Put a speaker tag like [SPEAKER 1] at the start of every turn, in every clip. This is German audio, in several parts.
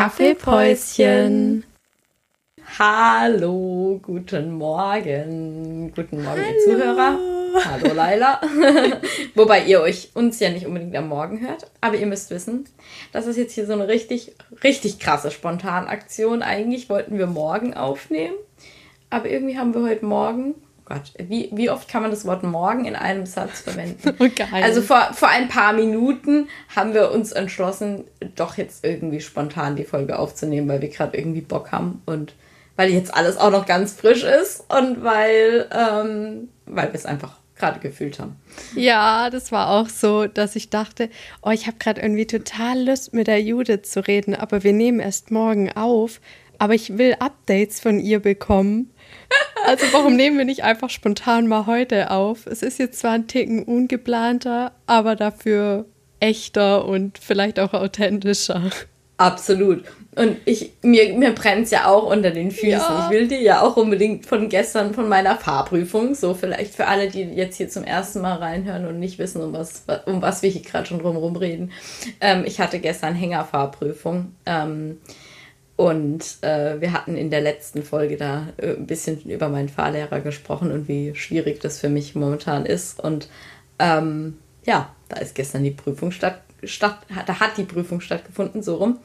[SPEAKER 1] Kaffeepäuschen. Hallo, guten Morgen. Guten Morgen, Hallo. ihr Zuhörer. Hallo, Laila. Wobei ihr euch uns ja nicht unbedingt am Morgen hört. Aber ihr müsst wissen, das ist jetzt hier so eine richtig, richtig krasse Spontanaktion. Eigentlich wollten wir morgen aufnehmen. Aber irgendwie haben wir heute Morgen Gott, wie, wie oft kann man das Wort morgen in einem Satz verwenden? Oh, also vor, vor ein paar Minuten haben wir uns entschlossen, doch jetzt irgendwie spontan die Folge aufzunehmen, weil wir gerade irgendwie Bock haben und weil jetzt alles auch noch ganz frisch ist und weil, ähm, weil wir es einfach gerade gefühlt haben.
[SPEAKER 2] Ja, das war auch so, dass ich dachte, oh, ich habe gerade irgendwie total Lust, mit der Judith zu reden, aber wir nehmen erst morgen auf. Aber ich will Updates von ihr bekommen. Also warum nehmen wir nicht einfach spontan mal heute auf? Es ist jetzt zwar ein Ticken ungeplanter, aber dafür echter und vielleicht auch authentischer.
[SPEAKER 1] Absolut. Und ich, mir, mir brennt es ja auch unter den Füßen. Ja. Ich will dir ja auch unbedingt von gestern, von meiner Fahrprüfung, so vielleicht für alle, die jetzt hier zum ersten Mal reinhören und nicht wissen, um was, um was wir hier gerade schon drumherum reden. Ähm, ich hatte gestern Hängerfahrprüfung. Ähm, und äh, wir hatten in der letzten Folge da äh, ein bisschen über meinen Fahrlehrer gesprochen und wie schwierig das für mich momentan ist. Und ähm, ja, da ist gestern die Prüfung statt, statt, da hat die Prüfung stattgefunden, so rum.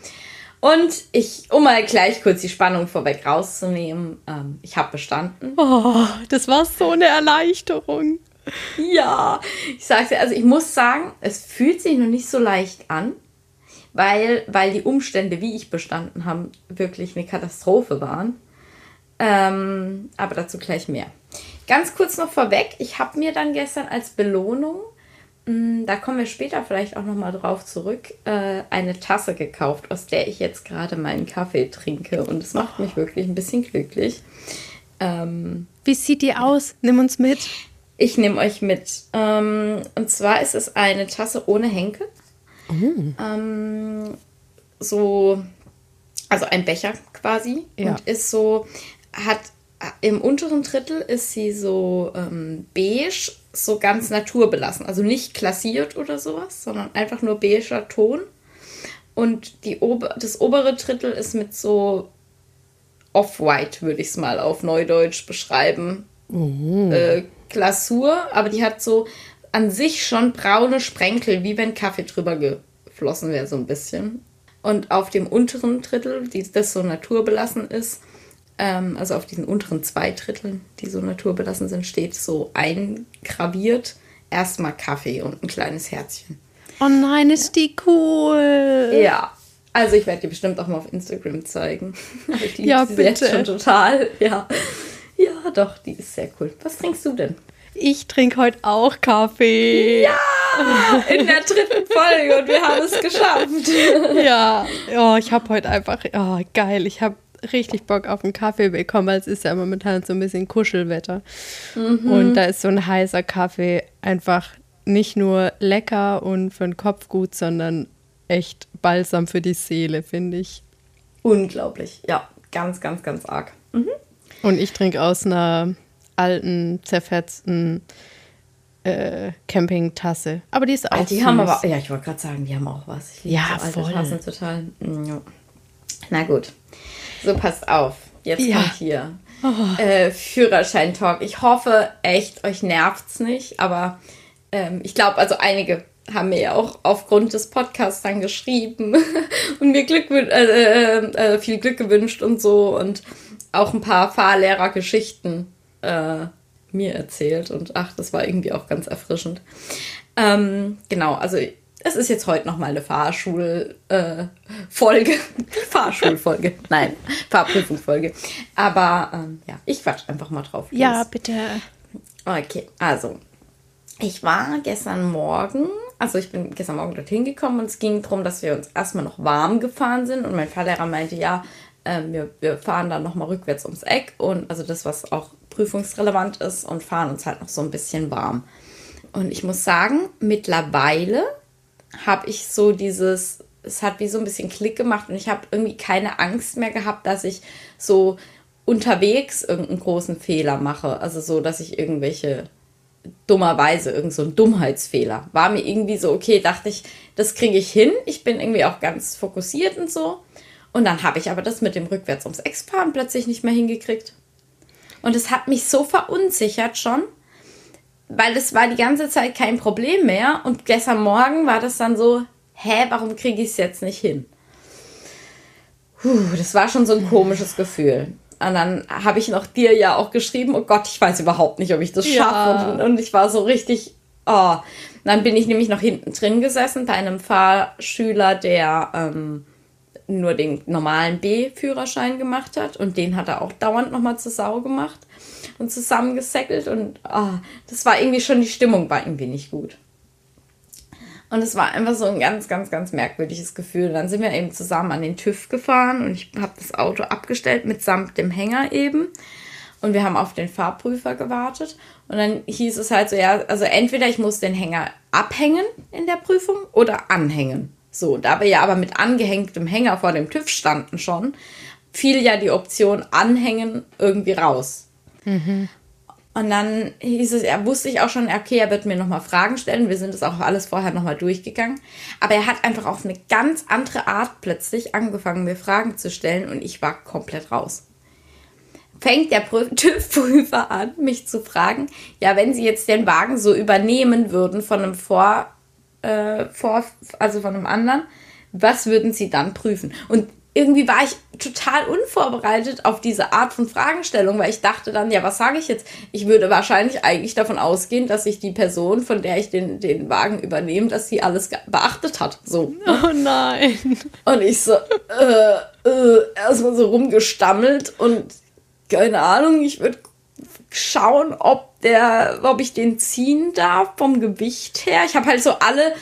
[SPEAKER 1] Und ich, um mal gleich kurz die Spannung vorweg rauszunehmen, ähm, ich habe bestanden.
[SPEAKER 2] Oh, das war so eine Erleichterung.
[SPEAKER 1] Ja, ich sag's dir, also ich muss sagen, es fühlt sich noch nicht so leicht an weil, weil die Umstände, wie ich bestanden habe, wirklich eine Katastrophe waren. Ähm, aber dazu gleich mehr. Ganz kurz noch vorweg, ich habe mir dann gestern als Belohnung, mh, hm, da kommen wir später vielleicht auch nochmal drauf zurück, äh, eine Tasse gekauft, aus der ich jetzt gerade meinen Kaffee trinke. Und es macht mich wirklich ein bisschen glücklich.
[SPEAKER 2] Ähm, Wie sieht die aus? Nimm uns mit.
[SPEAKER 1] Ich nehme euch mit. Ähm, und zwar ist es eine Tasse ohne Henkel. Oh. Ähm, so, also ein Becher quasi. Ja. Und ist so, hat im unteren Drittel ist sie so ähm, beige, so ganz naturbelassen. Also nicht klassiert oder sowas, sondern einfach nur beiger Ton. Und die Ober das obere Drittel ist mit so Off-White, würde ich es mal auf Neudeutsch beschreiben. Oh. Äh, Glasur, aber die hat so an sich schon braune Sprenkel, wie wenn Kaffee drüber geflossen wäre, so ein bisschen. Und auf dem unteren Drittel, die, das so naturbelassen ist, ähm, also auf diesen unteren zwei Dritteln, die so naturbelassen sind, steht so eingraviert erstmal Kaffee und ein kleines Herzchen.
[SPEAKER 2] Oh nein, ist die cool.
[SPEAKER 1] Ja. Also ich werde dir bestimmt auch mal auf Instagram zeigen. Ich liebe ja, bitte. jetzt schon total. Ja. Ja, doch, die ist sehr cool. Was trinkst du denn?
[SPEAKER 2] Ich trinke heute auch Kaffee.
[SPEAKER 1] Ja! In der dritten Folge und wir haben es geschafft.
[SPEAKER 2] Ja, oh, ich habe heute einfach, oh, geil, ich habe richtig Bock auf einen Kaffee bekommen, weil es ist ja momentan so ein bisschen Kuschelwetter. Mhm. Und da ist so ein heißer Kaffee einfach nicht nur lecker und für den Kopf gut, sondern echt balsam für die Seele, finde ich.
[SPEAKER 1] Unglaublich, ja, ganz, ganz, ganz arg. Mhm.
[SPEAKER 2] Und ich trinke aus einer alten, zerfetzten äh, Campingtasse. Aber die ist auch. Ah,
[SPEAKER 1] die süß. haben aber, ja, ich wollte gerade sagen, die haben auch was. Ich ja, so voll. Tassen total. Mm, ja. Na gut. So, passt auf. Jetzt ja. kommt hier oh. äh, Führerschein-Talk. Ich hoffe echt, euch nervt's nicht, aber ähm, ich glaube, also einige haben mir ja auch aufgrund des Podcasts dann geschrieben und mir Glück, äh, äh, äh, viel Glück gewünscht und so und auch ein paar Fahrlehrergeschichten äh, mir erzählt und ach, das war irgendwie auch ganz erfrischend. Ähm, genau, also es ist jetzt heute nochmal eine Fahrschulfolge. Äh, Fahrschulfolge. Nein, Fahrprüfungsfolge. Aber ähm, ja, ich quatsch einfach mal drauf.
[SPEAKER 2] Los. Ja, bitte.
[SPEAKER 1] Okay, also ich war gestern Morgen, also ich bin gestern Morgen dorthin gekommen und es ging darum, dass wir uns erstmal noch warm gefahren sind und mein Fahrlehrer meinte, ja, äh, wir, wir fahren dann nochmal rückwärts ums Eck und also das, was auch prüfungsrelevant ist und fahren uns halt noch so ein bisschen warm. Und ich muss sagen, mittlerweile habe ich so dieses, es hat wie so ein bisschen Klick gemacht und ich habe irgendwie keine Angst mehr gehabt, dass ich so unterwegs irgendeinen großen Fehler mache. Also so, dass ich irgendwelche dummerweise, irgend so ein Dummheitsfehler. War mir irgendwie so, okay, dachte ich, das kriege ich hin. Ich bin irgendwie auch ganz fokussiert und so. Und dann habe ich aber das mit dem rückwärts ums Eck fahren plötzlich nicht mehr hingekriegt. Und es hat mich so verunsichert schon, weil es war die ganze Zeit kein Problem mehr. Und gestern Morgen war das dann so, hä, warum kriege ich es jetzt nicht hin? Puh, das war schon so ein komisches Gefühl. Und dann habe ich noch dir ja auch geschrieben, oh Gott, ich weiß überhaupt nicht, ob ich das schaffe. Ja. Und, und, ich war so richtig, oh. dann bin ich nämlich noch hinten drin gesessen bei einem Fahrschüler, der ähm, nur den normalen B-Führerschein gemacht hat. Und den hat er auch dauernd nochmal zur Sau gemacht und zusammengesäckelt. Und oh, das war irgendwie schon, die Stimmung war irgendwie nicht gut. Und es war einfach so ein ganz, ganz, ganz merkwürdiges Gefühl. Dann sind wir eben zusammen an den TÜV gefahren und ich habe das Auto abgestellt mitsamt dem Hänger eben. Und wir haben auf den Fahrprüfer gewartet. Und dann hieß es halt so, ja, also entweder ich muss den Hänger abhängen in der Prüfung oder anhängen. So, da wir ja aber mit angehängtem Hänger vor dem TÜV standen schon, fiel ja die Option anhängen irgendwie raus. Mhm. Und dann hieß es, er wusste ich auch schon, okay, er wird mir nochmal Fragen stellen. Wir sind das auch alles vorher nochmal durchgegangen. Aber er hat einfach auf eine ganz andere Art plötzlich angefangen, mir Fragen zu stellen und ich war komplett raus. Fängt der TÜV-Prüfer an, mich zu fragen, ja, wenn Sie jetzt den Wagen so übernehmen würden von einem Vor, äh, Vor also von einem anderen, was würden Sie dann prüfen? Und irgendwie war ich total unvorbereitet auf diese Art von Fragestellung, weil ich dachte dann, ja, was sage ich jetzt? Ich würde wahrscheinlich eigentlich davon ausgehen, dass sich die Person, von der ich den, den Wagen übernehme, dass sie alles beachtet hat. So.
[SPEAKER 2] Oh nein.
[SPEAKER 1] Und ich so, äh, äh, erstmal so rumgestammelt und keine Ahnung, ich würde schauen, ob der, ob ich den ziehen darf vom Gewicht her. Ich habe halt so alle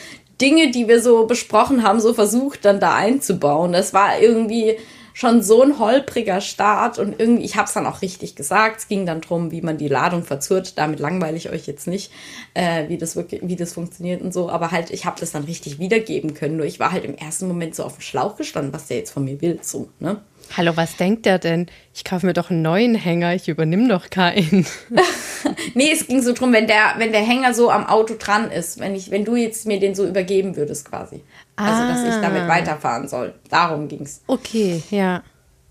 [SPEAKER 1] Dinge, die wir so besprochen haben, so versucht dann da einzubauen. Das war irgendwie schon so ein holpriger Start und irgendwie, ich habe es dann auch richtig gesagt. Es ging dann darum, wie man die Ladung verzurrt. Damit langweile ich euch jetzt nicht, äh, wie, das wirklich, wie das funktioniert und so. Aber halt, ich habe das dann richtig wiedergeben können. Nur ich war halt im ersten Moment so auf dem Schlauch gestanden, was der jetzt von mir will. So, ne?
[SPEAKER 2] Hallo, was denkt der denn? Ich kaufe mir doch einen neuen Hänger, ich übernehme doch keinen.
[SPEAKER 1] nee, es ging so drum, wenn der, wenn der Hänger so am Auto dran ist, wenn ich, wenn du jetzt mir den so übergeben würdest quasi. Ah. Also, dass ich damit ah. weiterfahren soll. Darum ging es.
[SPEAKER 2] Okay, ja.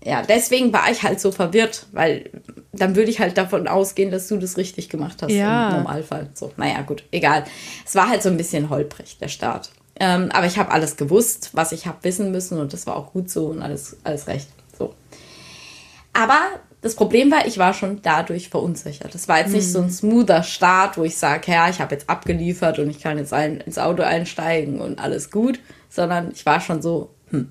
[SPEAKER 1] Ja, deswegen war ich halt so verwirrt, weil dann würde ich halt davon ausgehen, dass du das richtig gemacht hast ja. im Normalfall. So, naja, gut, egal. Es war halt so ein bisschen holprig, der Start. Ähm, aber ich habe alles gewusst, was ich habe wissen müssen und das war auch gut so und alles, alles recht. Aber das Problem war, ich war schon dadurch verunsichert. Das war jetzt nicht so ein mhm. smoother Start, wo ich sage, ja, ich habe jetzt abgeliefert und ich kann jetzt ein, ins Auto einsteigen und alles gut, sondern ich war schon so, hm,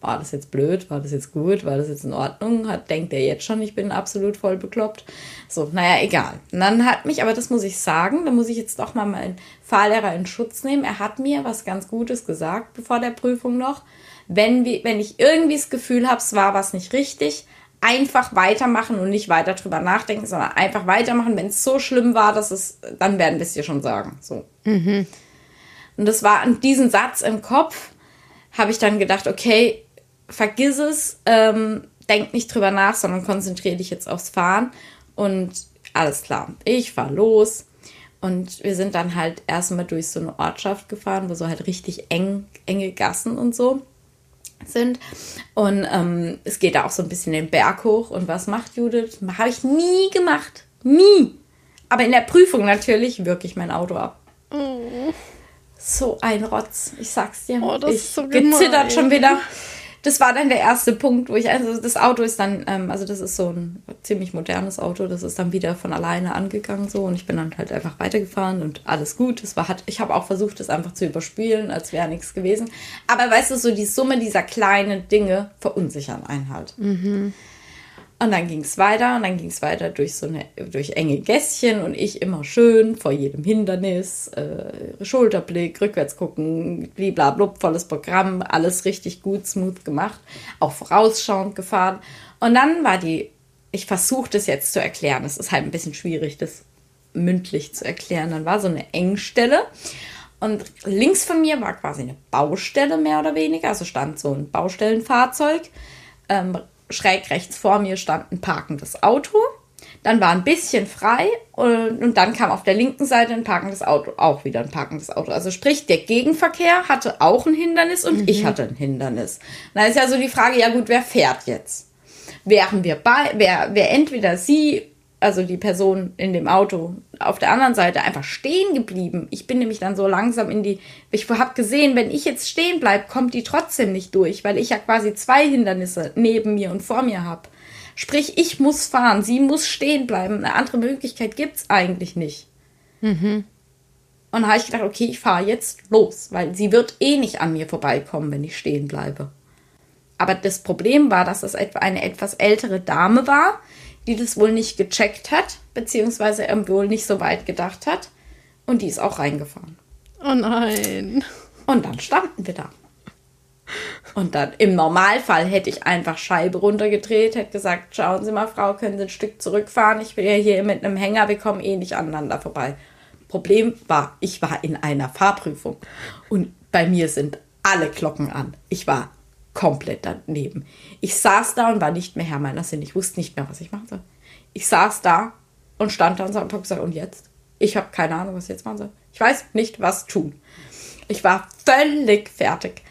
[SPEAKER 1] war das jetzt blöd, war das jetzt gut, war das jetzt in Ordnung? Hat, denkt er jetzt schon, ich bin absolut voll bekloppt? So, naja, egal. Und dann hat mich, aber das muss ich sagen, da muss ich jetzt doch mal meinen Fahrlehrer in Schutz nehmen. Er hat mir was ganz Gutes gesagt, bevor der Prüfung noch. Wenn, wir, wenn ich irgendwie das Gefühl habe, es war was nicht richtig, einfach weitermachen und nicht weiter drüber nachdenken, sondern einfach weitermachen. Wenn es so schlimm war, dass es, dann werden wir es dir schon sagen. So. Mhm. Und das war an diesen Satz im Kopf, habe ich dann gedacht, okay, vergiss es, ähm, denk nicht drüber nach, sondern konzentriere dich jetzt aufs Fahren. Und alles klar, ich fahre los. Und wir sind dann halt erstmal durch so eine Ortschaft gefahren, wo so halt richtig eng, enge Gassen und so sind. Und ähm, es geht da auch so ein bisschen den Berg hoch. Und was macht Judith? Habe ich nie gemacht. Nie. Aber in der Prüfung natürlich wirklich mein Auto ab. Oh. So ein Rotz. Ich sag's dir. Oh, das ich ist so gezittert schon wieder das war dann der erste Punkt, wo ich, also das Auto ist dann, ähm, also das ist so ein ziemlich modernes Auto, das ist dann wieder von alleine angegangen so und ich bin dann halt einfach weitergefahren und alles gut. Das war, hat, ich habe auch versucht, das einfach zu überspielen, als wäre nichts gewesen. Aber weißt du, so die Summe dieser kleinen Dinge verunsichern einen halt. Mhm. Und dann ging es weiter und dann ging es weiter durch so eine durch enge Gässchen und ich immer schön vor jedem Hindernis, äh, Schulterblick, rückwärts gucken, bliblablub, volles Programm, alles richtig gut, smooth gemacht, auch vorausschauend gefahren. Und dann war die, ich versuche das jetzt zu erklären, es ist halt ein bisschen schwierig, das mündlich zu erklären. Dann war so eine Engstelle und links von mir war quasi eine Baustelle mehr oder weniger, also stand so ein Baustellenfahrzeug. Ähm, schräg rechts vor mir stand ein parkendes Auto. Dann war ein bisschen frei und, und dann kam auf der linken Seite ein parkendes Auto, auch wieder ein parkendes Auto. Also sprich, der Gegenverkehr hatte auch ein Hindernis und mhm. ich hatte ein Hindernis. Da ist ja so die Frage, ja gut, wer fährt jetzt? Wären wir bei, wer, wer entweder sie also die Person in dem Auto auf der anderen Seite einfach stehen geblieben. Ich bin nämlich dann so langsam in die. Ich habe gesehen, wenn ich jetzt stehen bleibe, kommt die trotzdem nicht durch, weil ich ja quasi zwei Hindernisse neben mir und vor mir habe. Sprich, ich muss fahren, sie muss stehen bleiben. Eine andere Möglichkeit gibt es eigentlich nicht. Mhm. Und da habe ich gedacht, okay, ich fahre jetzt los, weil sie wird eh nicht an mir vorbeikommen, wenn ich stehen bleibe. Aber das Problem war, dass es eine etwas ältere Dame war, die das wohl nicht gecheckt hat, beziehungsweise er wohl nicht so weit gedacht hat. Und die ist auch reingefahren.
[SPEAKER 2] Oh nein.
[SPEAKER 1] Und dann standen wir da. Und dann im Normalfall hätte ich einfach Scheibe runtergedreht, hätte gesagt, schauen Sie mal, Frau, können Sie ein Stück zurückfahren? Ich bin ja hier mit einem Hänger, wir kommen eh nicht aneinander vorbei. Problem war, ich war in einer Fahrprüfung und bei mir sind alle Glocken an. Ich war komplett daneben. Ich saß da und war nicht mehr Herr meiner Sinn. Ich wusste nicht mehr, was ich machen soll. Ich saß da und stand da und habe gesagt, und jetzt? Ich habe keine Ahnung, was ich jetzt machen soll. Ich weiß nicht, was tun. Ich war völlig fertig.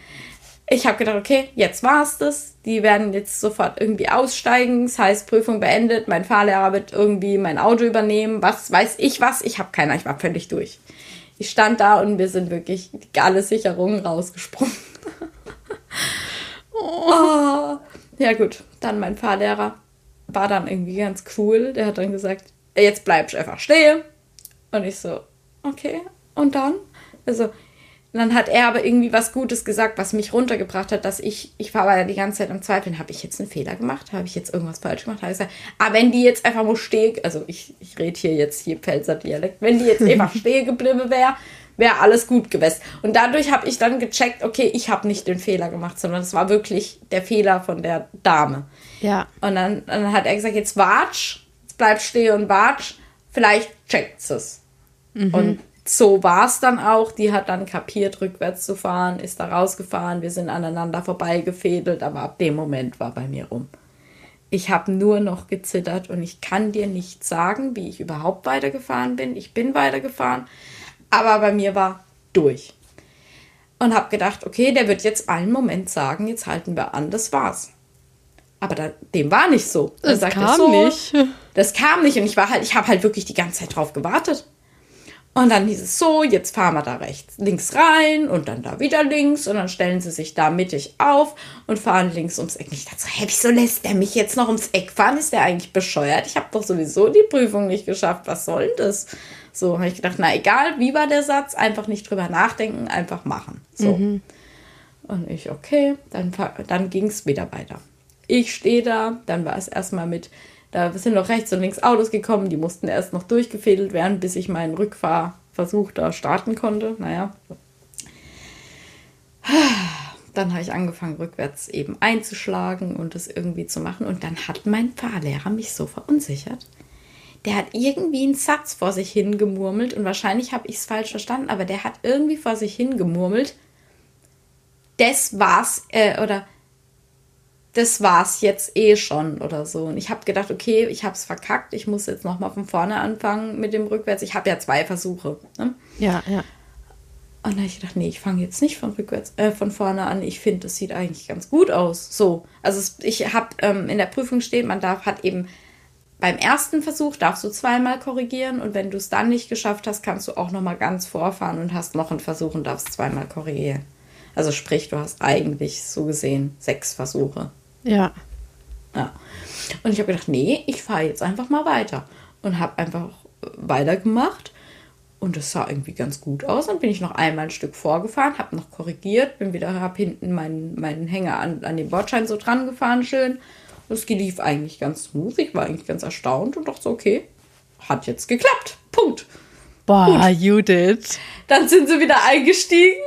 [SPEAKER 1] Ich habe gedacht, okay, jetzt war es das. Die werden jetzt sofort irgendwie aussteigen. Das heißt, Prüfung beendet. Mein Fahrlehrer wird irgendwie mein Auto übernehmen. Was weiß ich was? Ich habe keine. Ich war völlig durch. Ich stand da und wir sind wirklich alle Sicherungen rausgesprungen. Oh. Ja, gut. Dann mein Fahrlehrer war dann irgendwie ganz cool. Der hat dann gesagt, jetzt bleibst du einfach stehen. Und ich so, okay. Und dann? Also, dann hat er aber irgendwie was Gutes gesagt, was mich runtergebracht hat, dass ich, ich war aber ja die ganze Zeit am Zweifeln, habe ich jetzt einen Fehler gemacht? Habe ich jetzt irgendwas falsch gemacht? Habe ich gesagt, ah, wenn die jetzt einfach nur stehen, also ich, ich rede hier jetzt hier Pfälzer Dialekt, wenn die jetzt einfach stehen geblieben wäre, wäre alles gut gewesen. Und dadurch habe ich dann gecheckt, okay, ich habe nicht den Fehler gemacht, sondern es war wirklich der Fehler von der Dame. Ja. Und dann, dann hat er gesagt, jetzt watsch, jetzt bleib stehen und watsch, vielleicht checkt es. Mhm. Und so war es dann auch. Die hat dann kapiert, rückwärts zu fahren, ist da rausgefahren, wir sind aneinander vorbeigefädelt, aber ab dem Moment war bei mir rum. Ich habe nur noch gezittert und ich kann dir nicht sagen, wie ich überhaupt weitergefahren bin. Ich bin weitergefahren. Aber bei mir war durch. Und habe gedacht, okay, der wird jetzt einen Moment sagen, jetzt halten wir an, das war's. Aber da, dem war nicht so. Das kam so, nicht. Das kam nicht und ich war halt, ich habe halt wirklich die ganze Zeit drauf gewartet. Und dann hieß es so, jetzt fahren wir da rechts, links rein und dann da wieder links und dann stellen sie sich da mittig auf und fahren links ums Eck. Ich dachte so, hey, wieso lässt der mich jetzt noch ums Eck fahren? Ist der eigentlich bescheuert? Ich habe doch sowieso die Prüfung nicht geschafft. Was soll denn das? So habe ich gedacht, na egal, wie war der Satz, einfach nicht drüber nachdenken, einfach machen. So. Mhm. Und ich, okay, dann, dann ging es wieder weiter. Ich stehe da, dann war es erstmal mit, da sind noch rechts und links Autos gekommen, die mussten erst noch durchgefädelt werden, bis ich meinen Rückfahrversuch da starten konnte. Naja. Dann habe ich angefangen, rückwärts eben einzuschlagen und das irgendwie zu machen. Und dann hat mein Fahrlehrer mich so verunsichert der hat irgendwie einen Satz vor sich hingemurmelt und wahrscheinlich habe ich es falsch verstanden, aber der hat irgendwie vor sich hingemurmelt. Das war's, äh, oder das war's jetzt eh schon oder so. Und ich habe gedacht, okay, ich habe es verkackt, ich muss jetzt nochmal von vorne anfangen mit dem Rückwärts. Ich habe ja zwei Versuche. Ne?
[SPEAKER 2] Ja, ja.
[SPEAKER 1] Und dann habe ich gedacht, nee, ich fange jetzt nicht von rückwärts, äh, von vorne an. Ich finde, das sieht eigentlich ganz gut aus. So, also es, ich habe ähm, in der Prüfung steht, man darf hat eben beim ersten Versuch darfst du zweimal korrigieren und wenn du es dann nicht geschafft hast, kannst du auch noch mal ganz vorfahren und hast noch einen Versuch und darfst zweimal korrigieren. Also sprich, du hast eigentlich so gesehen sechs Versuche.
[SPEAKER 2] Ja.
[SPEAKER 1] Ja. Und ich habe gedacht, nee, ich fahre jetzt einfach mal weiter und habe einfach weitergemacht und es sah irgendwie ganz gut aus. Dann bin ich noch einmal ein Stück vorgefahren, habe noch korrigiert, bin wieder, habe hinten meinen, meinen Hänger an, an den Bordschein so dran gefahren, schön das lief eigentlich ganz smooth. Ich war eigentlich ganz erstaunt und dachte so, okay, hat jetzt geklappt. Punkt.
[SPEAKER 2] Boah, Gut. Judith.
[SPEAKER 1] Dann sind sie wieder eingestiegen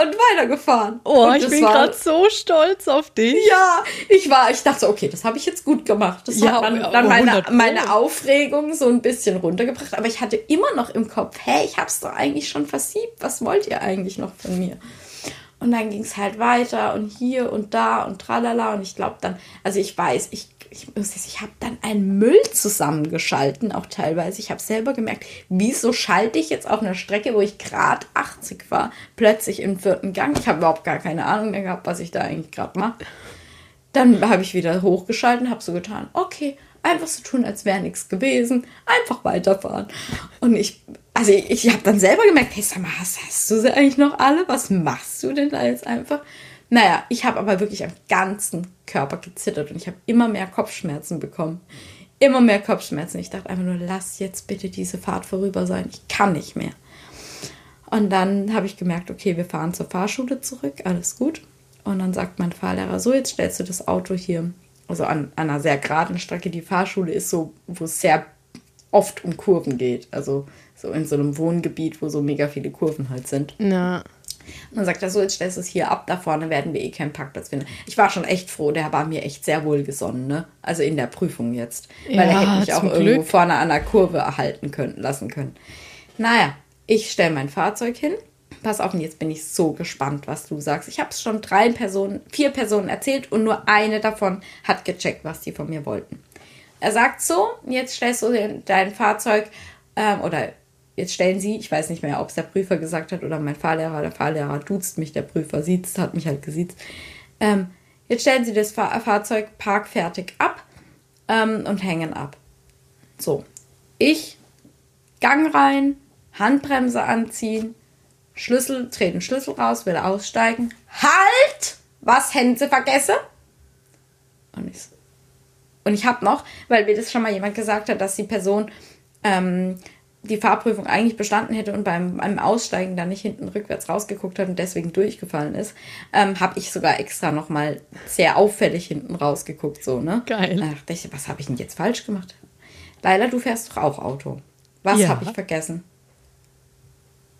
[SPEAKER 1] und weitergefahren.
[SPEAKER 2] Oh,
[SPEAKER 1] und
[SPEAKER 2] ich bin gerade so stolz auf dich.
[SPEAKER 1] Ja, ich war, ich dachte, okay, das habe ich jetzt gut gemacht. Das ja, hat dann, dann meine, meine Aufregung so ein bisschen runtergebracht. Aber ich hatte immer noch im Kopf, hey, ich habe es doch eigentlich schon versiebt. Was wollt ihr eigentlich noch von mir? Und dann ging es halt weiter und hier und da und tralala. Und ich glaube dann, also ich weiß, ich ich, ich habe dann einen Müll zusammengeschalten, auch teilweise. Ich habe selber gemerkt, wieso schalte ich jetzt auf einer Strecke, wo ich gerade 80 war, plötzlich im vierten Gang. Ich habe überhaupt gar keine Ahnung mehr gehabt, was ich da eigentlich gerade mache. Dann habe ich wieder hochgeschalten, habe so getan, okay, einfach so tun, als wäre nichts gewesen, einfach weiterfahren. Und ich, also ich, ich habe dann selber gemerkt, hey, sag mal, hast, hast du sie eigentlich noch alle? Was machst du denn da jetzt einfach? Naja, ich habe aber wirklich am ganzen Körper gezittert und ich habe immer mehr Kopfschmerzen bekommen. Immer mehr Kopfschmerzen. Ich dachte einfach nur, lass jetzt bitte diese Fahrt vorüber sein. Ich kann nicht mehr. Und dann habe ich gemerkt, okay, wir fahren zur Fahrschule zurück, alles gut. Und dann sagt mein Fahrlehrer, so, jetzt stellst du das Auto hier, also an, an einer sehr geraden Strecke. Die Fahrschule ist so, wo es sehr oft um Kurven geht. Also so in so einem Wohngebiet, wo so mega viele Kurven halt sind. Ja. Und dann sagt er so, jetzt stellst du es hier ab, da vorne werden wir eh keinen Parkplatz finden. Ich war schon echt froh, der war mir echt sehr wohlgesonnen, ne? Also in der Prüfung jetzt. Weil ja, er hätte mich auch irgendwo Glück. vorne an der Kurve erhalten können, lassen können. Naja, ich stelle mein Fahrzeug hin. Pass auf, und jetzt bin ich so gespannt, was du sagst. Ich habe es schon drei Personen, vier Personen erzählt und nur eine davon hat gecheckt, was die von mir wollten. Er sagt so, jetzt stellst du dein Fahrzeug ähm, oder jetzt stellen Sie, ich weiß nicht mehr, ob es der Prüfer gesagt hat oder mein Fahrlehrer, der Fahrlehrer duzt mich, der Prüfer sieht hat mich halt gesiezt. Ähm, jetzt stellen Sie das Fahr Fahrzeug parkfertig ab ähm, und hängen ab. So, ich Gang rein, Handbremse anziehen, Schlüssel, treten Schlüssel raus, will aussteigen. Halt! Was hätten Sie vergessen? Und ich, und ich habe noch, weil mir das schon mal jemand gesagt hat, dass die Person ähm, die Fahrprüfung eigentlich bestanden hätte und beim, beim Aussteigen dann nicht hinten rückwärts rausgeguckt hat und deswegen durchgefallen ist, ähm, habe ich sogar extra nochmal sehr auffällig hinten rausgeguckt. So, ne? Geil. Da dachte ich, was habe ich denn jetzt falsch gemacht? Leila, du fährst doch auch Auto. Was ja. habe ich vergessen?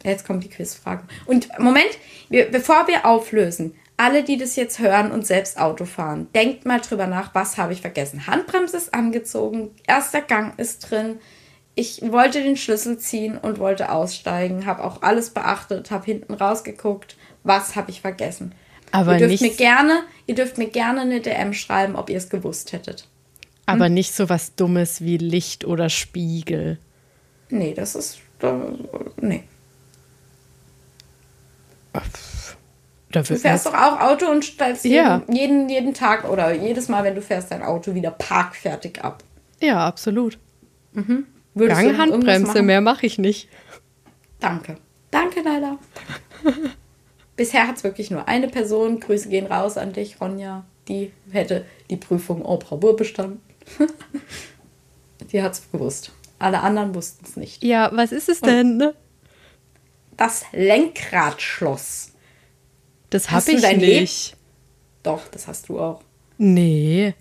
[SPEAKER 1] Jetzt kommt die Quizfrage. Und Moment, wir, bevor wir auflösen, alle, die das jetzt hören und selbst Auto fahren, denkt mal drüber nach, was habe ich vergessen? Handbremse ist angezogen, erster Gang ist drin, ich wollte den Schlüssel ziehen und wollte aussteigen, habe auch alles beachtet, habe hinten rausgeguckt, was habe ich vergessen. Aber ihr dürft mir gerne, ihr dürft mir gerne eine DM schreiben, ob ihr es gewusst hättet.
[SPEAKER 2] Hm? Aber nicht so was Dummes wie Licht oder Spiegel.
[SPEAKER 1] Nee, das ist. Nee. du fährst doch auch Auto und stellst ja. jeden, jeden, jeden Tag oder jedes Mal, wenn du fährst, dein Auto wieder parkfertig ab.
[SPEAKER 2] Ja, absolut. Mhm. Würdest Gang, Handbremse, mehr mache ich nicht.
[SPEAKER 1] Danke. Danke, Leila. Bisher hat es wirklich nur eine Person. Grüße gehen raus an dich, Ronja. Die hätte die Prüfung en bravour bestanden. die hat es gewusst. Alle anderen wussten es nicht.
[SPEAKER 2] Ja, was ist es denn? Ne?
[SPEAKER 1] Das Lenkradschloss.
[SPEAKER 2] Das habe ich nicht. Leb
[SPEAKER 1] Doch, das hast du auch.
[SPEAKER 2] Nee.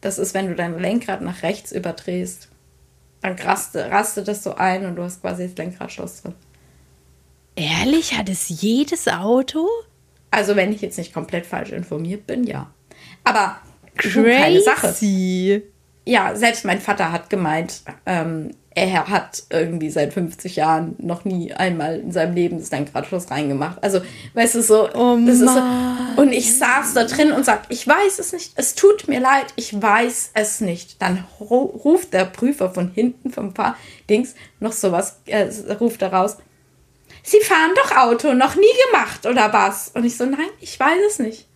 [SPEAKER 1] Das ist, wenn du dein Lenkrad nach rechts überdrehst dann raste, rastet das so ein und du hast quasi das Lenkradschloss drin.
[SPEAKER 2] Ehrlich? Hat es jedes Auto?
[SPEAKER 1] Also, wenn ich jetzt nicht komplett falsch informiert bin, ja. Aber Crazy. keine Sache. Ja, selbst mein Vater hat gemeint, ähm, er hat irgendwie seit 50 Jahren noch nie einmal in seinem Leben das Lenkradschloss reingemacht. Also, weißt du, so, oh das ist so. Und ich saß da drin und sag, ich weiß es nicht, es tut mir leid, ich weiß es nicht. Dann ruft der Prüfer von hinten vom Fahrdings noch sowas, äh, ruft er raus. Sie fahren doch Auto, noch nie gemacht, oder was? Und ich so, nein, ich weiß es nicht.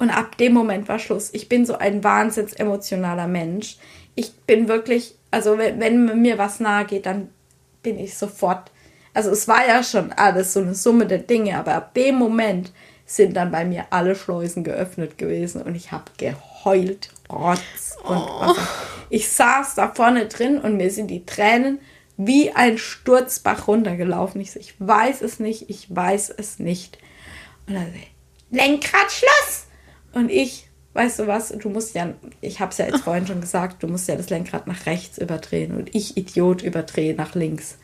[SPEAKER 1] Und ab dem Moment war Schluss. Ich bin so ein wahnsinns emotionaler Mensch. Ich bin wirklich also wenn, wenn mir was nahe geht, dann bin ich sofort. Also es war ja schon alles so eine Summe der Dinge, aber ab dem Moment sind dann bei mir alle Schleusen geöffnet gewesen und ich habe geheult, Rotz und oh. Ich saß da vorne drin und mir sind die Tränen wie ein Sturzbach runtergelaufen. Ich so, ich weiß es nicht, ich weiß es nicht. Und dann Lenkradschloss! Und ich weißt du was, du musst ja, ich habe es ja jetzt vorhin schon gesagt, du musst ja das Lenkrad nach rechts überdrehen und ich, Idiot, überdrehe nach links.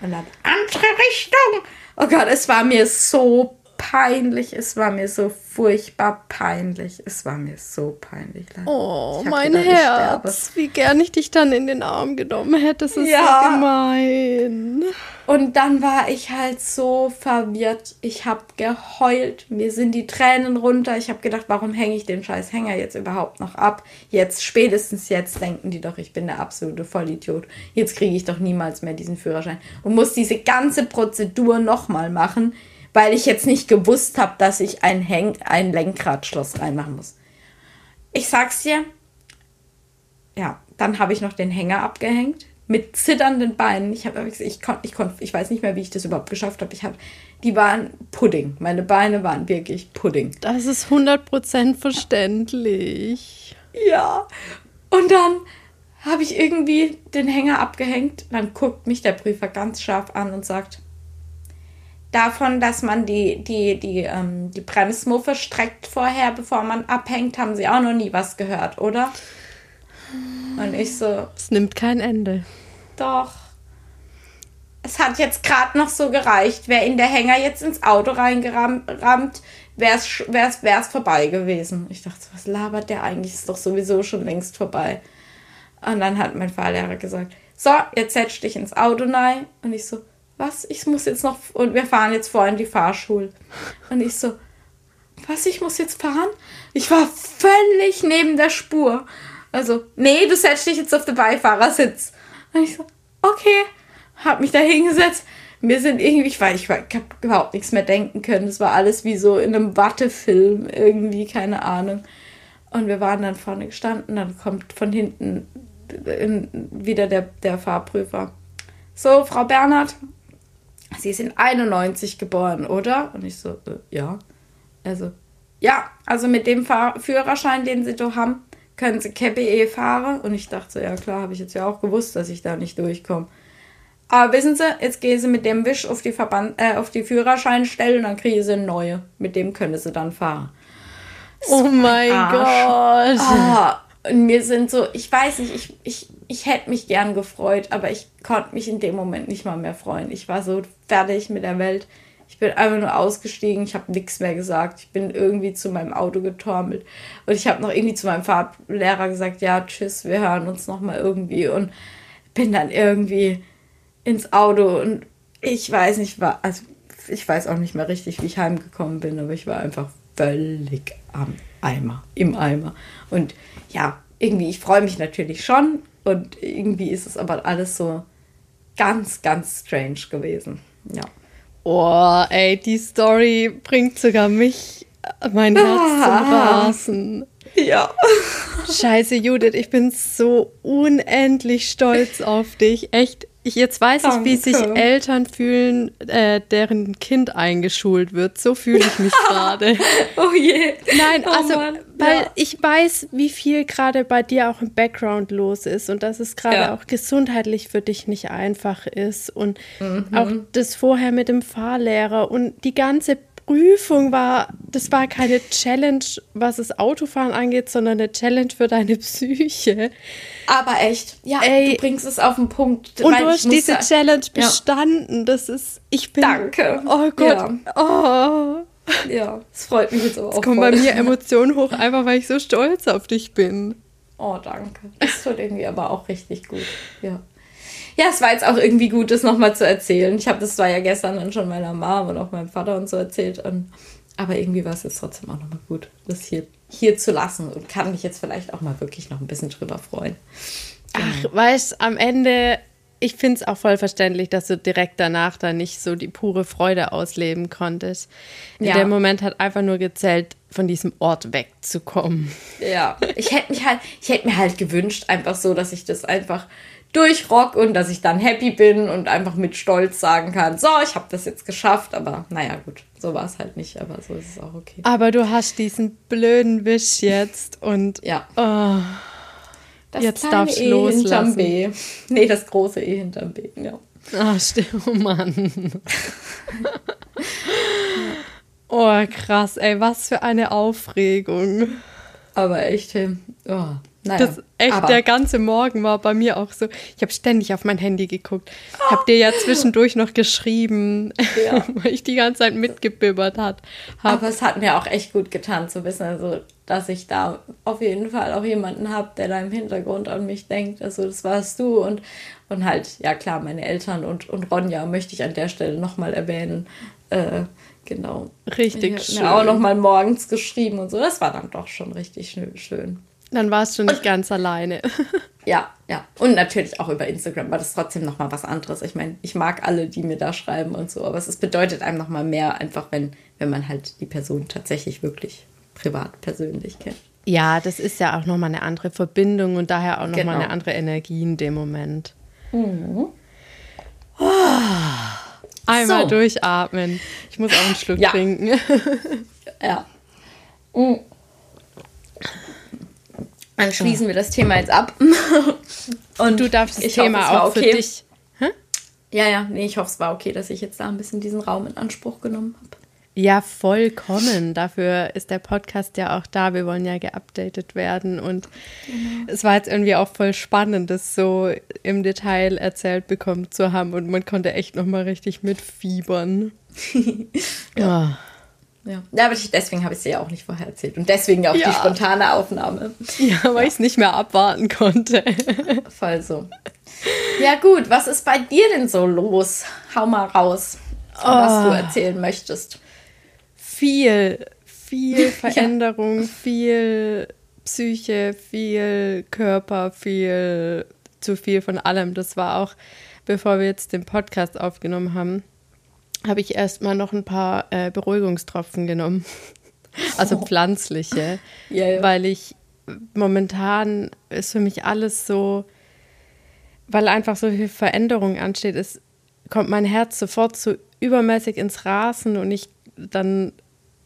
[SPEAKER 1] Und dann, andere Richtung. Oh Gott, es war mir so peinlich. Es war mir so furchtbar peinlich. Es war mir so peinlich.
[SPEAKER 2] Oh, mein gedacht, Herz. Wie gern ich dich dann in den Arm genommen hätte. Das ist ja. so gemein.
[SPEAKER 1] Und dann war ich halt so verwirrt. Ich habe geheult. Mir sind die Tränen runter. Ich habe gedacht, warum hänge ich den scheiß Hänger jetzt überhaupt noch ab? Jetzt, spätestens jetzt, denken die doch, ich bin der absolute Vollidiot. Jetzt kriege ich doch niemals mehr diesen Führerschein. Und muss diese ganze Prozedur nochmal machen weil ich jetzt nicht gewusst habe, dass ich ein, Häng ein Lenkradschloss reinmachen muss. Ich sag's dir, ja, dann habe ich noch den Hänger abgehängt mit zitternden Beinen. Ich habe ich konnte ich konnte ich weiß nicht mehr, wie ich das überhaupt geschafft habe. Ich habe die waren Pudding. Meine Beine waren wirklich Pudding.
[SPEAKER 2] Das ist 100% verständlich.
[SPEAKER 1] Ja. Und dann habe ich irgendwie den Hänger abgehängt. Dann guckt mich der Prüfer ganz scharf an und sagt: davon, dass man die, die, die, ähm, die Bremsmuffe streckt vorher, bevor man abhängt, haben sie auch noch nie was gehört, oder? Und ich so.
[SPEAKER 2] Es nimmt kein Ende.
[SPEAKER 1] Doch. Es hat jetzt gerade noch so gereicht. Wäre in der Hänger jetzt ins Auto reingerammt, wäre es wär's, wär's vorbei gewesen. Ich dachte, was labert der eigentlich? Ist doch sowieso schon längst vorbei. Und dann hat mein Fahrlehrer gesagt, so, jetzt setz dich ins Auto rein. Und ich so, was, ich muss jetzt noch, und wir fahren jetzt vor in die Fahrschule. Und ich so, was, ich muss jetzt fahren? Ich war völlig neben der Spur. Also, nee, du setzt dich jetzt auf den Beifahrersitz. Und ich so, okay, hab mich da hingesetzt. Wir sind irgendwie, ich war, ich, war, ich hab überhaupt nichts mehr denken können. Das war alles wie so in einem Wattefilm, irgendwie, keine Ahnung. Und wir waren dann vorne gestanden, dann kommt von hinten wieder der, der Fahrprüfer. So, Frau Bernhard, Sie sind 91 geboren, oder? Und ich so, äh, ja. Also, ja, also mit dem Fahr Führerschein, den Sie doch haben, können Sie KBE fahren. Und ich dachte so, ja klar, habe ich jetzt ja auch gewusst, dass ich da nicht durchkomme. Aber wissen Sie, jetzt gehen Sie mit dem Wisch auf die, Verband äh, auf die Führerscheinstelle und dann kriegen Sie eine neue. Mit dem können Sie dann fahren.
[SPEAKER 2] Oh mein Gott.
[SPEAKER 1] Ah, und mir sind so, ich weiß nicht, ich, ich, ich hätte mich gern gefreut, aber ich konnte mich in dem Moment nicht mal mehr freuen. Ich war so fertig mit der Welt. Ich bin einfach nur ausgestiegen, ich habe nichts mehr gesagt. Ich bin irgendwie zu meinem Auto getormelt. Und ich habe noch irgendwie zu meinem Fahrlehrer gesagt, ja, tschüss, wir hören uns nochmal irgendwie. Und bin dann irgendwie ins Auto und ich weiß nicht, war, also ich weiß auch nicht mehr richtig, wie ich heimgekommen bin, aber ich war einfach völlig am Eimer, im Eimer. Und ja, irgendwie, ich freue mich natürlich schon und irgendwie ist es aber alles so ganz, ganz strange gewesen. Ja.
[SPEAKER 2] Oh, ey, die Story bringt sogar mich, mein Herz ah, zum Rasen.
[SPEAKER 1] Ja.
[SPEAKER 2] Scheiße, Judith, ich bin so unendlich stolz auf dich. Echt, ich, jetzt weiß Danke. ich, wie sich Eltern fühlen, äh, deren Kind eingeschult wird. So fühle ich mich gerade.
[SPEAKER 1] oh je.
[SPEAKER 2] Nein, oh also, Mann. weil ja. ich weiß, wie viel gerade bei dir auch im Background los ist und dass es gerade ja. auch gesundheitlich für dich nicht einfach ist. Und mhm. auch das vorher mit dem Fahrlehrer und die ganze Prüfung war, das war keine Challenge, was das Autofahren angeht, sondern eine Challenge für deine Psyche.
[SPEAKER 1] Aber echt, ja, Ey, du bringst es auf den Punkt.
[SPEAKER 2] Und du hast diese Challenge bestanden. Ja. Das ist, ich bin.
[SPEAKER 1] Danke.
[SPEAKER 2] Oh Gott. Ja. Oh.
[SPEAKER 1] Ja, es freut mich jetzt aber auch.
[SPEAKER 2] Es kommen bei mir Emotionen hoch, einfach weil ich so stolz auf dich bin.
[SPEAKER 1] Oh, danke. Das tut irgendwie aber auch richtig gut. Ja ja, es war jetzt auch irgendwie gut, das nochmal zu erzählen. Ich habe das zwar ja gestern dann schon meiner Mom und auch meinem Vater und so erzählt, und, aber irgendwie war es jetzt trotzdem auch nochmal gut, das hier, hier zu lassen und kann mich jetzt vielleicht auch mal wirklich noch ein bisschen drüber freuen.
[SPEAKER 2] Ach, genau. weißt am Ende, ich finde es auch voll verständlich, dass du direkt danach dann nicht so die pure Freude ausleben konntest. Ja. Der Moment hat einfach nur gezählt, von diesem Ort wegzukommen.
[SPEAKER 1] Ja, ich hätte mich halt, ich hätte mir halt gewünscht, einfach so, dass ich das einfach durchrock und dass ich dann happy bin und einfach mit Stolz sagen kann, so, ich habe das jetzt geschafft. Aber naja, gut, so war es halt nicht, aber so ist es auch okay.
[SPEAKER 2] Aber du hast diesen blöden Wisch jetzt und
[SPEAKER 1] ja.
[SPEAKER 2] Oh,
[SPEAKER 1] das jetzt darfst du e loslassen. B. Nee, das große E hinterm B, ja.
[SPEAKER 2] Ah, stimmt, oh Mann. oh, krass, ey, was für eine Aufregung.
[SPEAKER 1] Aber echt, oh,
[SPEAKER 2] Naja, das echt, aber. der ganze Morgen war bei mir auch so. Ich habe ständig auf mein Handy geguckt. Ich habe dir ja zwischendurch noch geschrieben, ja. weil ich die ganze Zeit mitgebibbert hat.
[SPEAKER 1] Hab. Aber es hat mir auch echt gut getan zu wissen, also, dass ich da auf jeden Fall auch jemanden habe, der da im Hintergrund an mich denkt. Also das warst du und, und halt, ja klar, meine Eltern und, und Ronja möchte ich an der Stelle nochmal erwähnen. Äh, genau. Richtig ich schön. Mir auch nochmal morgens geschrieben und so. Das war dann doch schon richtig schön.
[SPEAKER 2] Dann warst du nicht und, ganz alleine.
[SPEAKER 1] Ja, ja. Und natürlich auch über Instagram war das trotzdem nochmal was anderes. Ich meine, ich mag alle, die mir da schreiben und so, aber es bedeutet einem nochmal mehr, einfach wenn, wenn man halt die Person tatsächlich wirklich privat, persönlich kennt.
[SPEAKER 2] Ja, das ist ja auch nochmal eine andere Verbindung und daher auch nochmal genau. eine andere Energie in dem Moment. Mhm. Oh, einmal so. durchatmen. Ich muss auch einen Schluck ja. trinken. ja.
[SPEAKER 1] Mhm. Dann schließen wir das Thema jetzt ab. Und du darfst das Thema hoffe, auch okay. für dich. Hä? Ja, ja, nee, ich hoffe, es war okay, dass ich jetzt da ein bisschen diesen Raum in Anspruch genommen habe.
[SPEAKER 2] Ja, vollkommen. Dafür ist der Podcast ja auch da. Wir wollen ja geupdatet werden. Und genau. es war jetzt irgendwie auch voll spannend, das so im Detail erzählt bekommen zu haben. Und man konnte echt nochmal richtig mitfiebern.
[SPEAKER 1] ja. Oh. Ja, ja aber deswegen habe ich dir ja auch nicht vorher erzählt. Und deswegen auch ja. die spontane Aufnahme.
[SPEAKER 2] Ja, weil ja. ich es nicht mehr abwarten konnte.
[SPEAKER 1] Voll so. Ja, gut, was ist bei dir denn so los? Hau mal raus, oh. was du erzählen möchtest.
[SPEAKER 2] Viel, viel Veränderung, viel Psyche, viel Körper, viel zu viel von allem. Das war auch, bevor wir jetzt den Podcast aufgenommen haben habe ich erstmal noch ein paar äh, Beruhigungstropfen genommen. also oh. pflanzliche. ja, ja. Weil ich momentan ist für mich alles so, weil einfach so viel Veränderung ansteht, ist, kommt mein Herz sofort so übermäßig ins Rasen und ich dann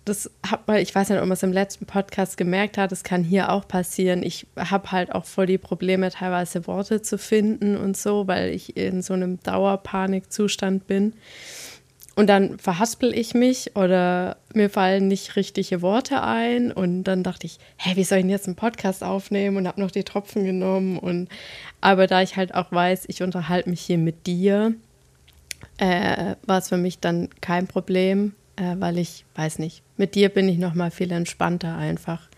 [SPEAKER 2] das hat mal, ich weiß nicht, ob man es im letzten Podcast gemerkt hat, das kann hier auch passieren. Ich habe halt auch voll die Probleme, teilweise Worte zu finden und so, weil ich in so einem Dauerpanikzustand bin. Und dann verhaspel ich mich oder mir fallen nicht richtige Worte ein. Und dann dachte ich, hä, wie soll ich denn jetzt einen Podcast aufnehmen? Und habe noch die Tropfen genommen. Und aber da ich halt auch weiß, ich unterhalte mich hier mit dir, äh, war es für mich dann kein Problem, äh, weil ich weiß nicht, mit dir bin ich noch mal viel entspannter einfach.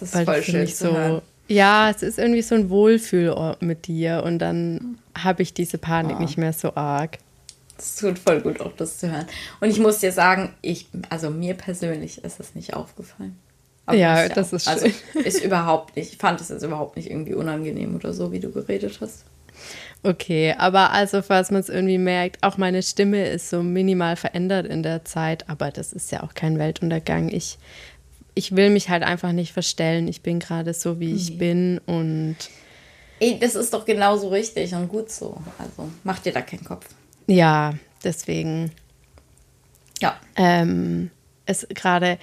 [SPEAKER 2] Das ist voll schön so. Hören. Ja, es ist irgendwie so ein Wohlfühlort mit dir und dann habe ich diese Panik oh. nicht mehr so arg.
[SPEAKER 1] Es tut voll gut, auch das zu hören. Und ich muss dir sagen, ich, also mir persönlich ist es nicht aufgefallen. Aber ja, das ist also schön. Also ist überhaupt nicht, ich fand es jetzt überhaupt nicht irgendwie unangenehm oder so, wie du geredet hast.
[SPEAKER 2] Okay, aber also, falls man es irgendwie merkt, auch meine Stimme ist so minimal verändert in der Zeit, aber das ist ja auch kein Weltuntergang. Ich, ich will mich halt einfach nicht verstellen. Ich bin gerade so, wie ich bin und.
[SPEAKER 1] Ey, das ist doch genauso richtig und gut so. Also mach dir da keinen Kopf.
[SPEAKER 2] Ja, deswegen. Ja. Ähm, es gerade,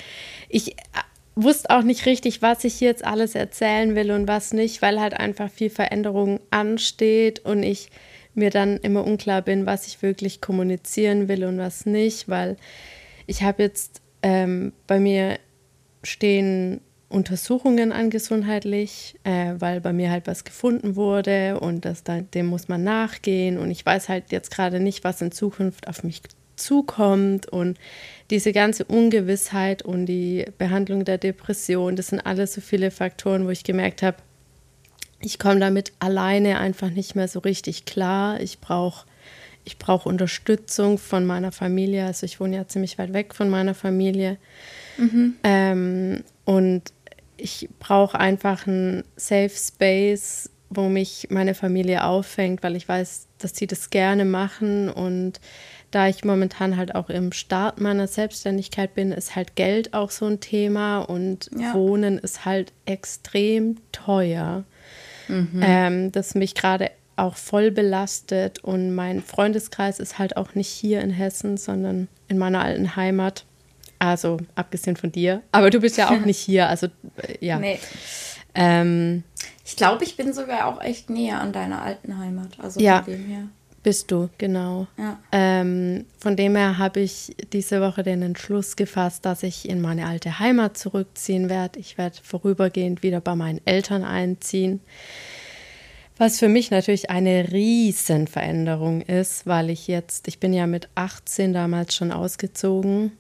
[SPEAKER 2] ich äh, wusste auch nicht richtig, was ich jetzt alles erzählen will und was nicht, weil halt einfach viel Veränderung ansteht und ich mir dann immer unklar bin, was ich wirklich kommunizieren will und was nicht, weil ich habe jetzt ähm, bei mir stehen Untersuchungen an gesundheitlich, äh, weil bei mir halt was gefunden wurde und das da, dem muss man nachgehen und ich weiß halt jetzt gerade nicht, was in Zukunft auf mich zukommt und diese ganze Ungewissheit und die Behandlung der Depression, das sind alles so viele Faktoren, wo ich gemerkt habe, ich komme damit alleine einfach nicht mehr so richtig klar. Ich brauche ich brauch Unterstützung von meiner Familie. Also ich wohne ja ziemlich weit weg von meiner Familie. Mhm. Ähm, und ich brauche einfach einen Safe Space, wo mich meine Familie auffängt, weil ich weiß, dass sie das gerne machen. Und da ich momentan halt auch im Start meiner Selbstständigkeit bin, ist halt Geld auch so ein Thema und ja. Wohnen ist halt extrem teuer. Mhm. Ähm, das mich gerade auch voll belastet und mein Freundeskreis ist halt auch nicht hier in Hessen, sondern in meiner alten Heimat. Also abgesehen von dir. Aber du bist ja auch nicht hier. Also äh, ja. Nee.
[SPEAKER 1] Ähm, ich glaube, ich bin sogar auch echt näher an deiner alten Heimat. Also
[SPEAKER 2] ja,
[SPEAKER 1] von dem her.
[SPEAKER 2] Bist du, genau.
[SPEAKER 1] Ja.
[SPEAKER 2] Ähm, von dem her habe ich diese Woche den Entschluss gefasst, dass ich in meine alte Heimat zurückziehen werde. Ich werde vorübergehend wieder bei meinen Eltern einziehen. Was für mich natürlich eine Riesenveränderung ist, weil ich jetzt, ich bin ja mit 18 damals schon ausgezogen.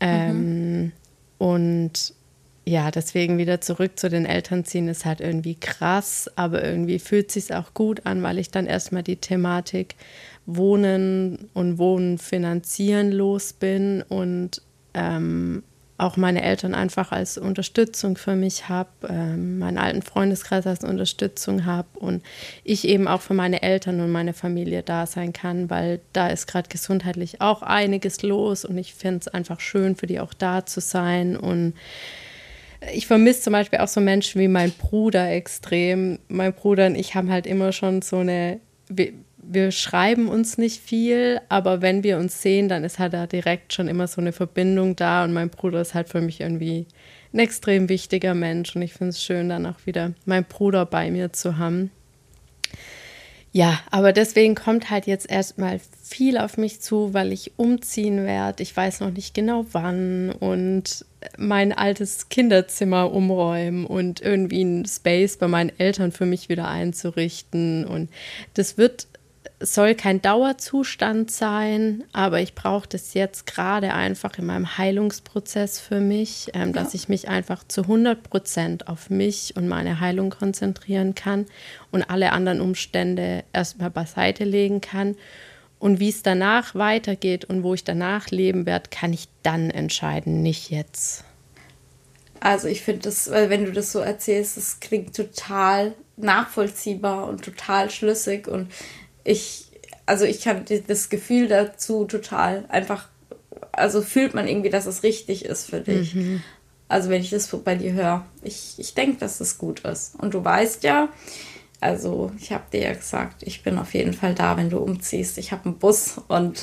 [SPEAKER 2] Ähm, mhm. Und ja, deswegen wieder zurück zu den Eltern ziehen ist halt irgendwie krass, aber irgendwie fühlt sich auch gut an, weil ich dann erstmal die Thematik Wohnen und Wohnen finanzieren los bin und ähm, auch meine Eltern einfach als Unterstützung für mich habe, ähm, meinen alten Freundeskreis als Unterstützung habe und ich eben auch für meine Eltern und meine Familie da sein kann, weil da ist gerade gesundheitlich auch einiges los und ich finde es einfach schön, für die auch da zu sein und ich vermisse zum Beispiel auch so Menschen wie mein Bruder extrem. Mein Bruder und ich haben halt immer schon so eine, wir, schreiben uns nicht viel, aber wenn wir uns sehen, dann ist halt da direkt schon immer so eine Verbindung da und mein Bruder ist halt für mich irgendwie ein extrem wichtiger Mensch und ich finde es schön, dann auch wieder meinen Bruder bei mir zu haben. Ja, aber deswegen kommt halt jetzt erstmal viel auf mich zu, weil ich umziehen werde. Ich weiß noch nicht genau wann und mein altes Kinderzimmer umräumen und irgendwie einen Space bei meinen Eltern für mich wieder einzurichten. Und das wird soll kein Dauerzustand sein, aber ich brauche das jetzt gerade einfach in meinem Heilungsprozess für mich, ähm, ja. dass ich mich einfach zu 100 Prozent auf mich und meine Heilung konzentrieren kann und alle anderen Umstände erstmal beiseite legen kann. Und wie es danach weitergeht und wo ich danach leben werde, kann ich dann entscheiden, nicht jetzt.
[SPEAKER 1] Also ich finde das, wenn du das so erzählst, das klingt total nachvollziehbar und total schlüssig und ich, also ich kann das Gefühl dazu total einfach, also fühlt man irgendwie, dass es richtig ist für dich. Mhm. Also wenn ich das bei dir höre, ich, ich denke, dass es gut ist. Und du weißt ja, also ich habe dir ja gesagt, ich bin auf jeden Fall da, wenn du umziehst. Ich habe einen Bus und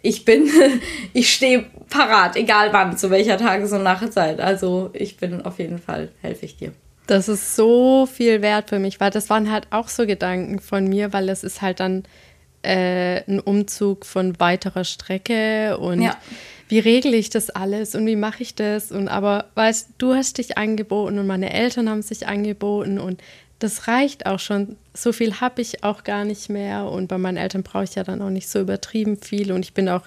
[SPEAKER 1] ich bin, ich stehe parat, egal wann, zu welcher Tages- und Nachtzeit. Also ich bin auf jeden Fall, helfe ich dir.
[SPEAKER 2] Das ist so viel wert für mich, weil das waren halt auch so Gedanken von mir, weil es ist halt dann äh, ein Umzug von weiterer Strecke und ja. wie regle ich das alles und wie mache ich das? Und aber weißt du hast dich angeboten und meine Eltern haben sich angeboten und das reicht auch schon. So viel habe ich auch gar nicht mehr und bei meinen Eltern brauche ich ja dann auch nicht so übertrieben viel und ich bin auch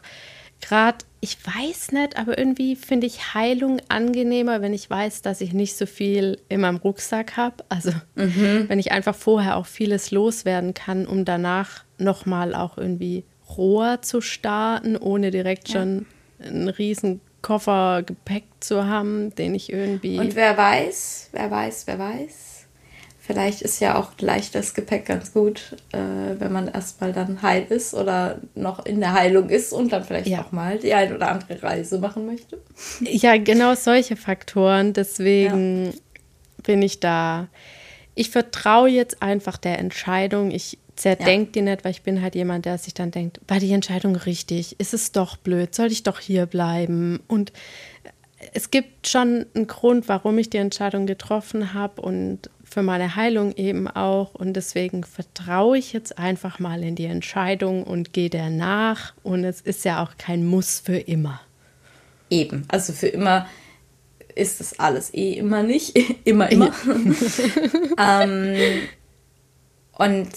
[SPEAKER 2] gerade ich weiß nicht, aber irgendwie finde ich Heilung angenehmer, wenn ich weiß, dass ich nicht so viel in meinem Rucksack habe. Also mhm. wenn ich einfach vorher auch vieles loswerden kann, um danach nochmal auch irgendwie roher zu starten, ohne direkt ja. schon einen riesen Koffer Gepäck zu haben, den ich irgendwie.
[SPEAKER 1] Und wer weiß, wer weiß, wer weiß, Vielleicht ist ja auch leichtes Gepäck ganz gut, äh, wenn man erstmal dann heil ist oder noch in der Heilung ist und dann vielleicht ja. auch mal die ein oder andere Reise machen möchte.
[SPEAKER 2] Ja, genau solche Faktoren. Deswegen ja. bin ich da. Ich vertraue jetzt einfach der Entscheidung. Ich zerdenke ja. die nicht, weil ich bin halt jemand, der sich dann denkt, war die Entscheidung richtig? Ist es doch blöd? Soll ich doch hier bleiben? Und es gibt schon einen Grund, warum ich die Entscheidung getroffen habe und für meine Heilung eben auch. Und deswegen vertraue ich jetzt einfach mal in die Entscheidung und gehe der nach. Und es ist ja auch kein Muss für immer.
[SPEAKER 1] Eben, also für immer ist das alles eh immer nicht. immer, immer. ähm, und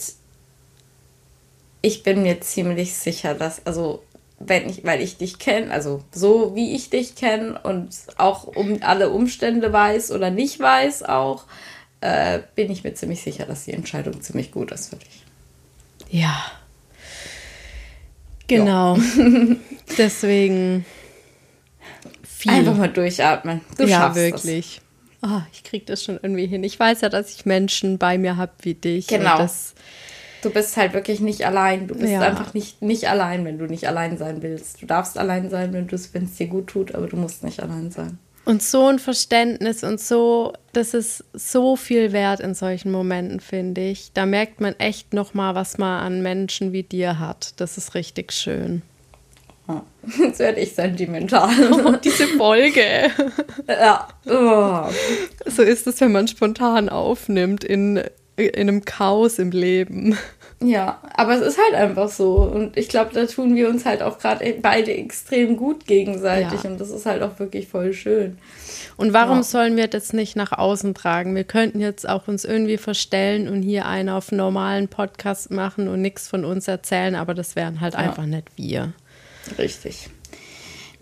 [SPEAKER 1] ich bin mir ziemlich sicher, dass, also wenn ich, weil ich dich kenne, also so wie ich dich kenne und auch um alle Umstände weiß oder nicht weiß auch, äh, bin ich mir ziemlich sicher, dass die Entscheidung ziemlich gut ist für dich.
[SPEAKER 2] Ja. Genau. Deswegen
[SPEAKER 1] viel. Einfach mal durchatmen.
[SPEAKER 2] Du ja, schaffst wirklich. Das. Oh, ich kriege das schon irgendwie hin. Ich weiß ja, dass ich Menschen bei mir habe wie dich.
[SPEAKER 1] Genau. Das, du bist halt wirklich nicht allein. Du bist ja. einfach nicht, nicht allein, wenn du nicht allein sein willst. Du darfst allein sein, wenn es dir gut tut, aber du musst nicht allein sein.
[SPEAKER 2] Und so ein Verständnis und so, das ist so viel wert in solchen Momenten, finde ich. Da merkt man echt nochmal, was man an Menschen wie dir hat. Das ist richtig schön.
[SPEAKER 1] Jetzt werde ich sentimental.
[SPEAKER 2] Oh, diese Folge.
[SPEAKER 1] ja. Oh.
[SPEAKER 2] So ist es, wenn man spontan aufnimmt in, in einem Chaos im Leben.
[SPEAKER 1] Ja, aber es ist halt einfach so. Und ich glaube, da tun wir uns halt auch gerade beide extrem gut gegenseitig. Ja. Und das ist halt auch wirklich voll schön.
[SPEAKER 2] Und warum ja. sollen wir das nicht nach außen tragen? Wir könnten jetzt auch uns irgendwie verstellen und hier einen auf normalen Podcast machen und nichts von uns erzählen, aber das wären halt ja. einfach nicht wir.
[SPEAKER 1] Richtig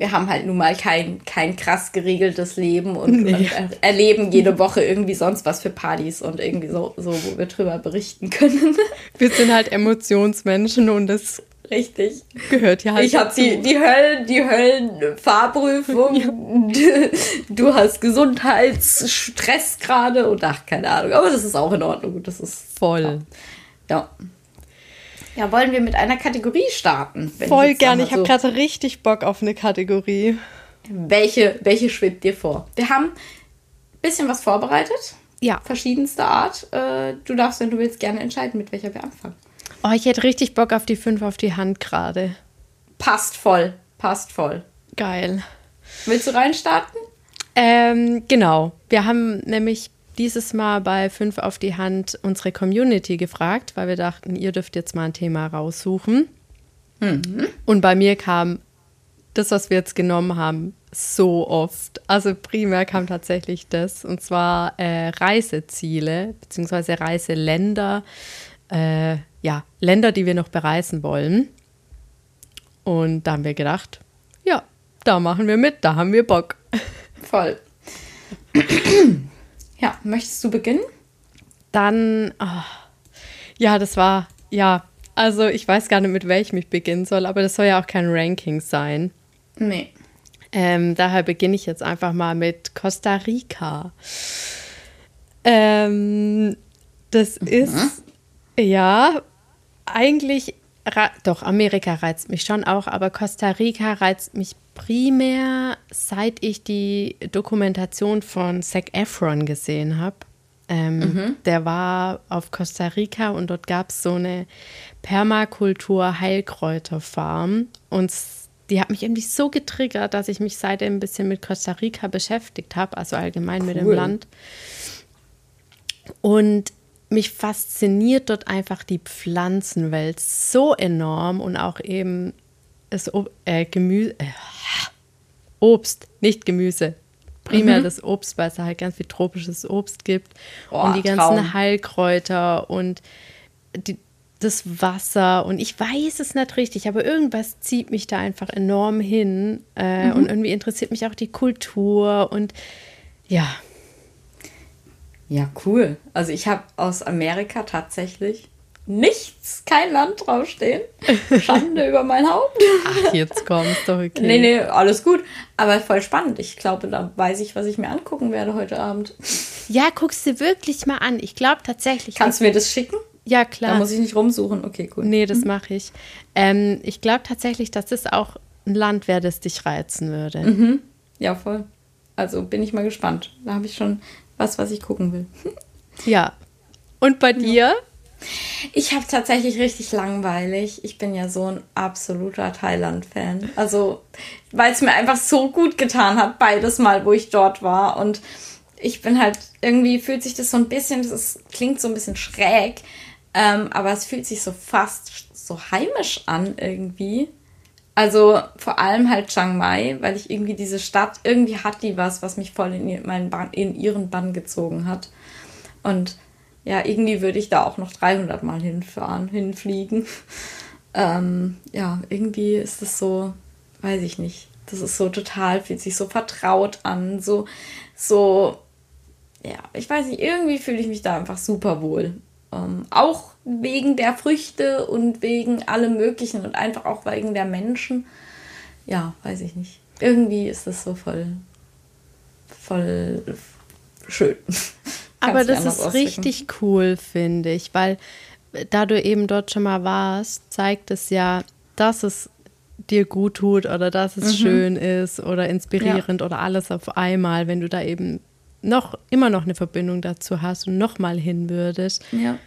[SPEAKER 1] wir haben halt nun mal kein, kein krass geregeltes Leben und, nee. und erleben jede Woche irgendwie sonst was für Partys und irgendwie so, so, wo wir drüber berichten können.
[SPEAKER 2] Wir sind halt Emotionsmenschen und das
[SPEAKER 1] Richtig.
[SPEAKER 2] Gehört ja halt.
[SPEAKER 1] Ich habe die, die Höllen, die Höllenfahrprüfung. Ja. Du hast Gesundheitsstress gerade und ach, keine Ahnung. Aber das ist auch in Ordnung. Das ist
[SPEAKER 2] voll.
[SPEAKER 1] Ja. Ja, wollen wir mit einer Kategorie starten?
[SPEAKER 2] Voll gerne. Ich habe gerade richtig Bock auf eine Kategorie.
[SPEAKER 1] Welche, welche schwebt dir vor? Wir haben ein bisschen was vorbereitet.
[SPEAKER 2] Ja.
[SPEAKER 1] Verschiedenster Art. Äh, du darfst, wenn du willst, gerne entscheiden, mit welcher wir anfangen.
[SPEAKER 2] Oh, ich hätte richtig Bock auf die fünf auf die Hand gerade.
[SPEAKER 1] Passt voll. Passt voll.
[SPEAKER 2] Geil.
[SPEAKER 1] Willst du reinstarten?
[SPEAKER 2] Ähm, genau. Wir haben nämlich dieses Mal bei 5 auf die Hand unsere Community gefragt, weil wir dachten, ihr dürft jetzt mal ein Thema raussuchen. Mhm. Und bei mir kam das, was wir jetzt genommen haben, so oft. Also primär kam tatsächlich das, und zwar äh, Reiseziele bzw. Reiseländer. Äh, ja, Länder, die wir noch bereisen wollen. Und da haben wir gedacht, ja, da machen wir mit, da haben wir Bock.
[SPEAKER 1] Voll. Ja, möchtest du beginnen?
[SPEAKER 2] Dann, oh, ja, das war, ja, also ich weiß gar nicht, mit welchem ich beginnen soll, aber das soll ja auch kein Ranking sein.
[SPEAKER 1] Nee.
[SPEAKER 2] Ähm, daher beginne ich jetzt einfach mal mit Costa Rica. Ähm, das mhm. ist, ja, eigentlich, doch, Amerika reizt mich schon auch, aber Costa Rica reizt mich primär, seit ich die Dokumentation von Zac Efron gesehen habe. Ähm, mhm. Der war auf Costa Rica und dort gab es so eine Permakultur-Heilkräuterfarm. Und die hat mich irgendwie so getriggert, dass ich mich seitdem ein bisschen mit Costa Rica beschäftigt habe, also allgemein cool. mit dem Land. Und mich fasziniert dort einfach die Pflanzenwelt so enorm und auch eben das äh, Gemüse, äh, Obst, nicht Gemüse. Primär mhm. das Obst, weil es halt ganz viel tropisches Obst gibt. Oh, und die ganzen Traum. Heilkräuter und die, das Wasser. Und ich weiß es nicht richtig, aber irgendwas zieht mich da einfach enorm hin. Äh, mhm. Und irgendwie interessiert mich auch die Kultur und ja.
[SPEAKER 1] Ja, cool. Also ich habe aus Amerika tatsächlich nichts, kein Land draufstehen. Schande über mein Haupt.
[SPEAKER 2] Ach, jetzt kommst doch okay.
[SPEAKER 1] Nee, nee, alles gut. Aber voll spannend. Ich glaube, da weiß ich, was ich mir angucken werde heute Abend.
[SPEAKER 2] Ja, guckst du wirklich mal an. Ich glaube tatsächlich.
[SPEAKER 1] Kannst du mir das schicken?
[SPEAKER 2] Ja, klar.
[SPEAKER 1] Da muss ich nicht rumsuchen. Okay, cool.
[SPEAKER 2] Nee, das mache ich. Ähm, ich glaube tatsächlich, dass das auch ein Land wäre, das dich reizen würde.
[SPEAKER 1] Mhm. Ja, voll. Also bin ich mal gespannt. Da habe ich schon was, was ich gucken will.
[SPEAKER 2] Ja. Und bei dir?
[SPEAKER 1] Ich habe tatsächlich richtig langweilig. Ich bin ja so ein absoluter Thailand-Fan. Also, weil es mir einfach so gut getan hat, beides Mal, wo ich dort war. Und ich bin halt, irgendwie fühlt sich das so ein bisschen, das ist, klingt so ein bisschen schräg, ähm, aber es fühlt sich so fast so heimisch an irgendwie. Also vor allem halt Chiang Mai, weil ich irgendwie diese Stadt, irgendwie hat die was, was mich voll in, meinen Bann, in ihren Bann gezogen hat. Und ja, irgendwie würde ich da auch noch 300 Mal hinfahren, hinfliegen. Ähm, ja, irgendwie ist es so, weiß ich nicht. Das ist so total, fühlt sich so vertraut an, so, so, ja, ich weiß nicht, irgendwie fühle ich mich da einfach super wohl. Ähm, auch wegen der Früchte und wegen allem Möglichen und einfach auch wegen der Menschen. Ja, weiß ich nicht. Irgendwie ist das so voll, voll schön.
[SPEAKER 2] Aber das ist ausdrücken. richtig cool, finde ich, weil da du eben dort schon mal warst, zeigt es ja, dass es dir gut tut oder dass es mhm. schön ist oder inspirierend ja. oder alles auf einmal, wenn du da eben noch immer noch eine Verbindung dazu hast und noch mal hin würdest.
[SPEAKER 1] Ja.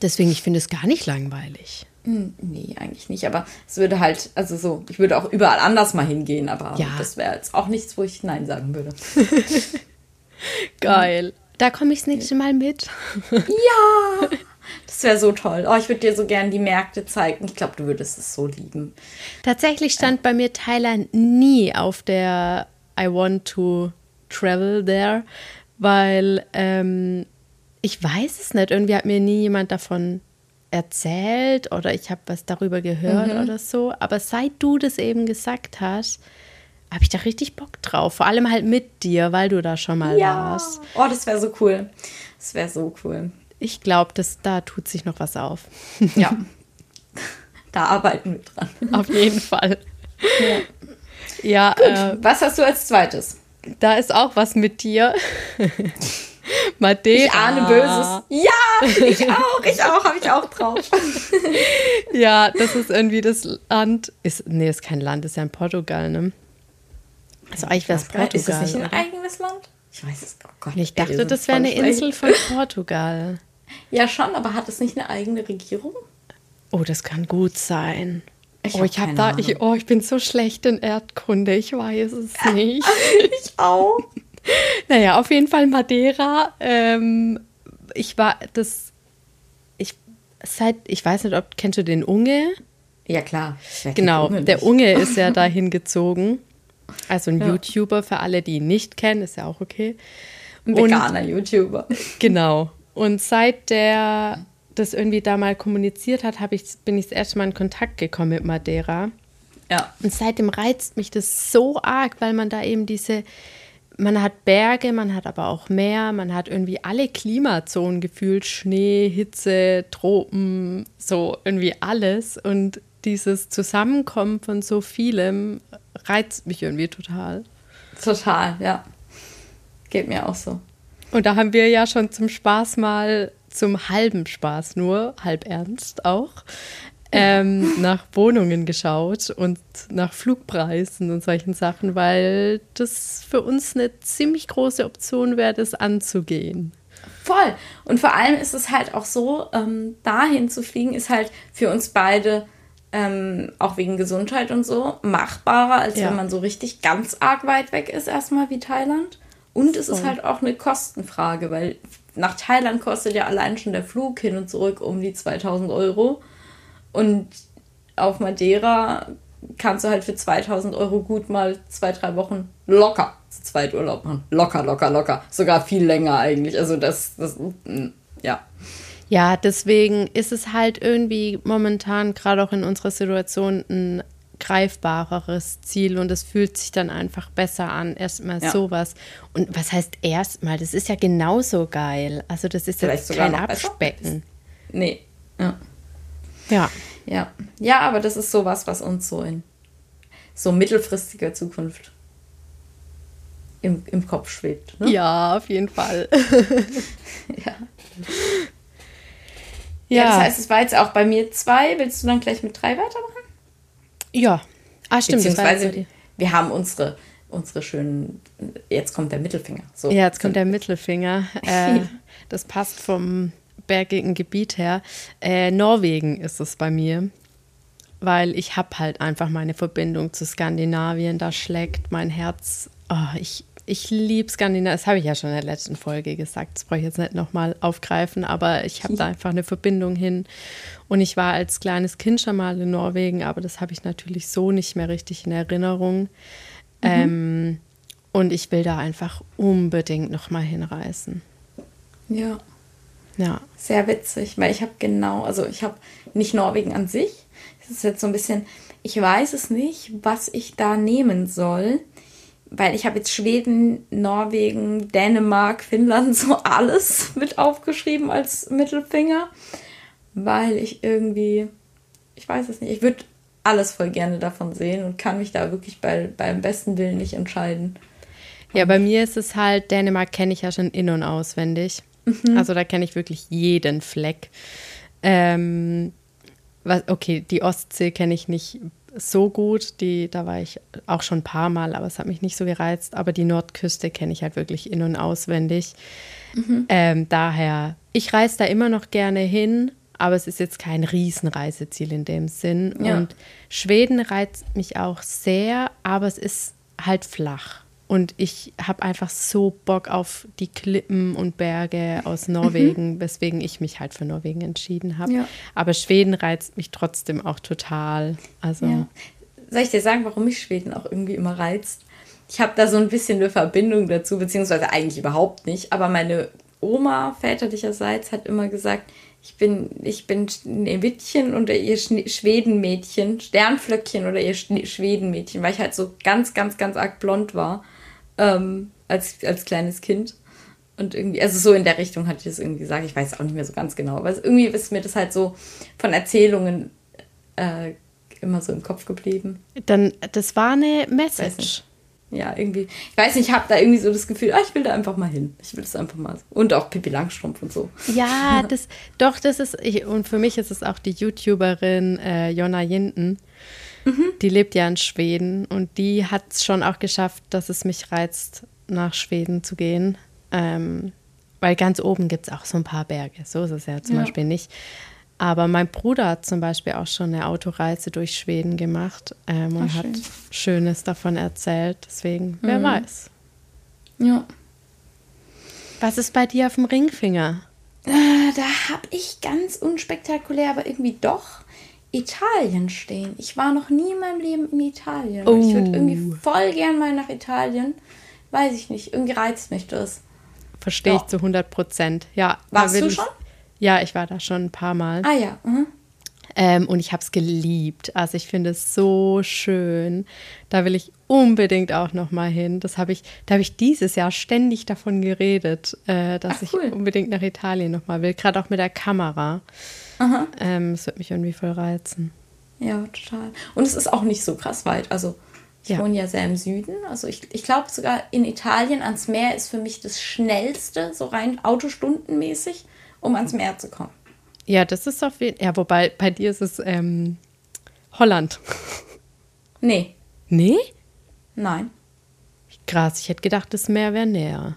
[SPEAKER 2] Deswegen, ich finde es gar nicht langweilig.
[SPEAKER 1] Hm, nee, eigentlich nicht. Aber es würde halt, also so, ich würde auch überall anders mal hingehen, aber ja. das wäre jetzt auch nichts, wo ich Nein sagen würde.
[SPEAKER 2] Geil. Da komme ich das nächste Mal mit.
[SPEAKER 1] Ja, Das wäre so toll. Oh, ich würde dir so gerne die Märkte zeigen. Ich glaube, du würdest es so lieben.
[SPEAKER 2] Tatsächlich stand äh. bei mir Thailand nie auf der I want to travel there, weil ähm, ich weiß es nicht. Irgendwie hat mir nie jemand davon erzählt oder ich habe was darüber gehört mhm. oder so. Aber seit du das eben gesagt hast, habe ich da richtig Bock drauf. Vor allem halt mit dir, weil du da schon mal ja. warst.
[SPEAKER 1] Oh, das wäre so cool. Das wäre so cool.
[SPEAKER 2] Ich glaube, da tut sich noch was auf.
[SPEAKER 1] Ja. da arbeiten wir dran.
[SPEAKER 2] Auf jeden Fall.
[SPEAKER 1] Ja. ja Gut, äh, was hast du als zweites?
[SPEAKER 2] Da ist auch was mit dir.
[SPEAKER 1] Madeira. Ich ahne Böses. Ja, ich auch, ich auch, habe ich auch drauf.
[SPEAKER 2] ja, das ist irgendwie das Land. Ist, nee, ist kein Land, ist ja in Portugal, ne? Also eigentlich wäre es Portugal. Ist
[SPEAKER 1] das nicht ein oder? eigenes Land? Ich weiß es, oh Gott.
[SPEAKER 2] Ich dachte, das wäre eine Insel von Portugal.
[SPEAKER 1] Ja, schon, aber hat es nicht eine eigene Regierung?
[SPEAKER 2] Oh, das kann gut sein. Ich oh, ich habe da, ich, oh, ich bin so schlecht in Erdkunde, ich weiß es nicht.
[SPEAKER 1] ich auch.
[SPEAKER 2] Naja, auf jeden Fall Madeira. Ähm, ich war das, ich seit, ich weiß nicht, ob kennst du den Unge?
[SPEAKER 1] Ja klar.
[SPEAKER 2] Genau, Unge der Unge ist ja dahin gezogen. Also ein ja. YouTuber für alle, die ihn nicht kennen, ist ja auch okay.
[SPEAKER 1] Ein veganer YouTuber.
[SPEAKER 2] Genau. Und seit der das irgendwie da mal kommuniziert hat, ich, bin ich das erste Mal in Kontakt gekommen mit Madeira.
[SPEAKER 1] Ja.
[SPEAKER 2] Und seitdem reizt mich das so arg, weil man da eben diese, man hat Berge, man hat aber auch Meer, man hat irgendwie alle Klimazonen gefühlt, Schnee, Hitze, Tropen, so irgendwie alles. Und dieses Zusammenkommen von so vielem reizt mich irgendwie total.
[SPEAKER 1] Total, ja. Geht mir auch so.
[SPEAKER 2] Und da haben wir ja schon zum Spaß mal, zum halben Spaß nur, halb ernst auch, ähm, nach Wohnungen geschaut und nach Flugpreisen und solchen Sachen, weil das für uns eine ziemlich große Option wäre, das anzugehen.
[SPEAKER 1] Voll. Und vor allem ist es halt auch so, ähm, dahin zu fliegen, ist halt für uns beide ähm, auch wegen Gesundheit und so machbarer, als ja. wenn man so richtig ganz arg weit weg ist, erstmal wie Thailand. Und es Voll. ist halt auch eine Kostenfrage, weil nach Thailand kostet ja allein schon der Flug hin und zurück um die 2000 Euro. Und auf Madeira kannst du halt für 2000 Euro gut mal zwei, drei Wochen locker zu zweit Urlaub machen. Locker, locker, locker. Sogar viel länger eigentlich. Also das, das mm, ja.
[SPEAKER 2] Ja, deswegen ist es halt irgendwie momentan gerade auch in unserer Situation ein greifbareres Ziel und es fühlt sich dann einfach besser an. Erstmal ja. sowas. Und was heißt erstmal? Das ist ja genauso geil. Also das ist Vielleicht jetzt kein Abspecken.
[SPEAKER 1] Nee. Ja.
[SPEAKER 2] Ja.
[SPEAKER 1] Ja. Ja, aber das ist sowas, was uns so in so mittelfristiger Zukunft im, im Kopf schwebt.
[SPEAKER 2] Ne? Ja, auf jeden Fall.
[SPEAKER 1] ja. Ja. ja. Das heißt, es war jetzt auch bei mir zwei. Willst du dann gleich mit drei weitermachen?
[SPEAKER 2] Ja. Ah, stimmt.
[SPEAKER 1] Beziehungsweise wir haben unsere, unsere schönen. Jetzt kommt der Mittelfinger.
[SPEAKER 2] So. Ja, jetzt kommt der Mittelfinger. Äh, das passt vom bergigen Gebiet her. Äh, Norwegen ist es bei mir. Weil ich habe halt einfach meine Verbindung zu Skandinavien. Da schlägt mein Herz. Oh, ich ich liebe Skandinavien. Das habe ich ja schon in der letzten Folge gesagt. Das brauche ich jetzt nicht nochmal aufgreifen, aber ich habe da einfach eine Verbindung hin. Und ich war als kleines Kind schon mal in Norwegen, aber das habe ich natürlich so nicht mehr richtig in Erinnerung. Mhm. Ähm, und ich will da einfach unbedingt nochmal hinreisen.
[SPEAKER 1] Ja.
[SPEAKER 2] Ja.
[SPEAKER 1] Sehr witzig, weil ich habe genau, also ich habe nicht Norwegen an sich. Es ist jetzt so ein bisschen, ich weiß es nicht, was ich da nehmen soll weil ich habe jetzt Schweden, Norwegen, Dänemark, Finnland, so alles mit aufgeschrieben als Mittelfinger, weil ich irgendwie, ich weiß es nicht, ich würde alles voll gerne davon sehen und kann mich da wirklich bei, beim besten Willen nicht entscheiden.
[SPEAKER 2] Ja, bei mir ist es halt, Dänemark kenne ich ja schon in- und auswendig. Mhm. Also da kenne ich wirklich jeden Fleck. Ähm, was, okay, die Ostsee kenne ich nicht so gut. Die, da war ich auch schon ein paar Mal, aber es hat mich nicht so gereizt. Aber die Nordküste kenne ich halt wirklich in- und auswendig. Mhm. Ähm, daher, ich reise da immer noch gerne hin, aber es ist jetzt kein Riesenreiseziel in dem Sinn. Ja. Und Schweden reizt mich auch sehr, aber es ist halt flach. Und ich habe einfach so Bock auf die Klippen und Berge aus Norwegen, mhm. weswegen ich mich halt für Norwegen entschieden habe. Ja. Aber Schweden reizt mich trotzdem auch total. Also. Ja.
[SPEAKER 1] Soll ich dir sagen, warum mich Schweden auch irgendwie immer reizt? Ich habe da so ein bisschen eine Verbindung dazu, beziehungsweise eigentlich überhaupt nicht. Aber meine Oma väterlicherseits hat immer gesagt, ich bin, ich bin Schneewittchen oder ihr Schwedenmädchen, Sternflöckchen oder ihr Schwedenmädchen, weil ich halt so ganz, ganz, ganz arg blond war ähm, als, als kleines Kind. Und irgendwie, also so in der Richtung hatte ich das irgendwie gesagt. Ich weiß auch nicht mehr so ganz genau. Aber irgendwie ist mir das halt so von Erzählungen äh, immer so im Kopf geblieben.
[SPEAKER 2] Dann, das war eine Message
[SPEAKER 1] ja, irgendwie, ich weiß nicht, ich habe da irgendwie so das Gefühl, ah, ich will da einfach mal hin. Ich will das einfach mal. Und auch Pippi Langstrumpf und so.
[SPEAKER 2] Ja, das, doch, das ist, ich, und für mich ist es auch die YouTuberin äh, Jonna Jinden. Mhm. Die lebt ja in Schweden und die hat es schon auch geschafft, dass es mich reizt, nach Schweden zu gehen. Ähm, weil ganz oben gibt es auch so ein paar Berge. So ist es ja zum ja. Beispiel nicht. Aber mein Bruder hat zum Beispiel auch schon eine Autoreise durch Schweden gemacht ähm, und Ach, schön. hat Schönes davon erzählt. Deswegen, wer mhm. weiß. Ja. Was ist bei dir auf dem Ringfinger?
[SPEAKER 1] Äh, da habe ich ganz unspektakulär, aber irgendwie doch Italien stehen. Ich war noch nie in meinem Leben in Italien. Oh. Ich würde irgendwie voll gern mal nach Italien. Weiß ich nicht. Irgendwie reizt mich das.
[SPEAKER 2] Verstehe ich zu 100 Prozent. Ja.
[SPEAKER 1] Warst du schon?
[SPEAKER 2] Ja, ich war da schon ein paar Mal.
[SPEAKER 1] Ah ja. Mhm.
[SPEAKER 2] Ähm, und ich habe es geliebt. Also ich finde es so schön. Da will ich unbedingt auch noch mal hin. Das habe ich, da habe ich dieses Jahr ständig davon geredet, äh, dass Ach, cool. ich unbedingt nach Italien noch mal will. Gerade auch mit der Kamera. Aha. Ähm, das wird mich irgendwie voll reizen.
[SPEAKER 1] Ja, total. Und es ist auch nicht so krass weit. Also ich ja. wohne ja sehr im Süden. Also ich, ich glaube sogar in Italien ans Meer ist für mich das schnellste, so rein autostundenmäßig um ans Meer zu kommen.
[SPEAKER 2] Ja, das ist auf jeden Fall. Ja, wobei bei dir ist es ähm, Holland.
[SPEAKER 1] Nee.
[SPEAKER 2] Nee?
[SPEAKER 1] Nein.
[SPEAKER 2] Krass, ich hätte gedacht, das Meer wäre näher.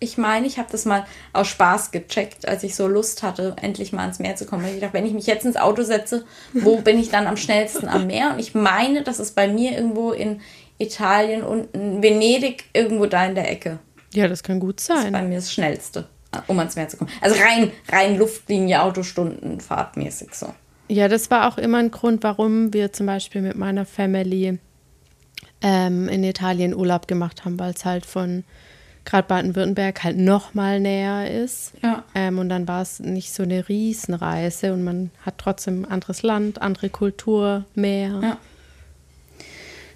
[SPEAKER 1] Ich meine, ich habe das mal aus Spaß gecheckt, als ich so Lust hatte, endlich mal ans Meer zu kommen. Ich dachte, wenn ich mich jetzt ins Auto setze, wo bin ich dann am schnellsten am Meer? Und ich meine, das ist bei mir irgendwo in Italien und in Venedig irgendwo da in der Ecke.
[SPEAKER 2] Ja, das kann gut sein. Das ist
[SPEAKER 1] bei mir das Schnellste um ans Meer zu kommen. Also rein, rein Luftlinie, Autostunden, fahrtmäßig so.
[SPEAKER 2] Ja, das war auch immer ein Grund, warum wir zum Beispiel mit meiner Family ähm, in Italien Urlaub gemacht haben, weil es halt von gerade Baden-Württemberg halt noch mal näher ist. Ja. Ähm, und dann war es nicht so eine Riesenreise und man hat trotzdem anderes Land, andere Kultur, Meer. Ja.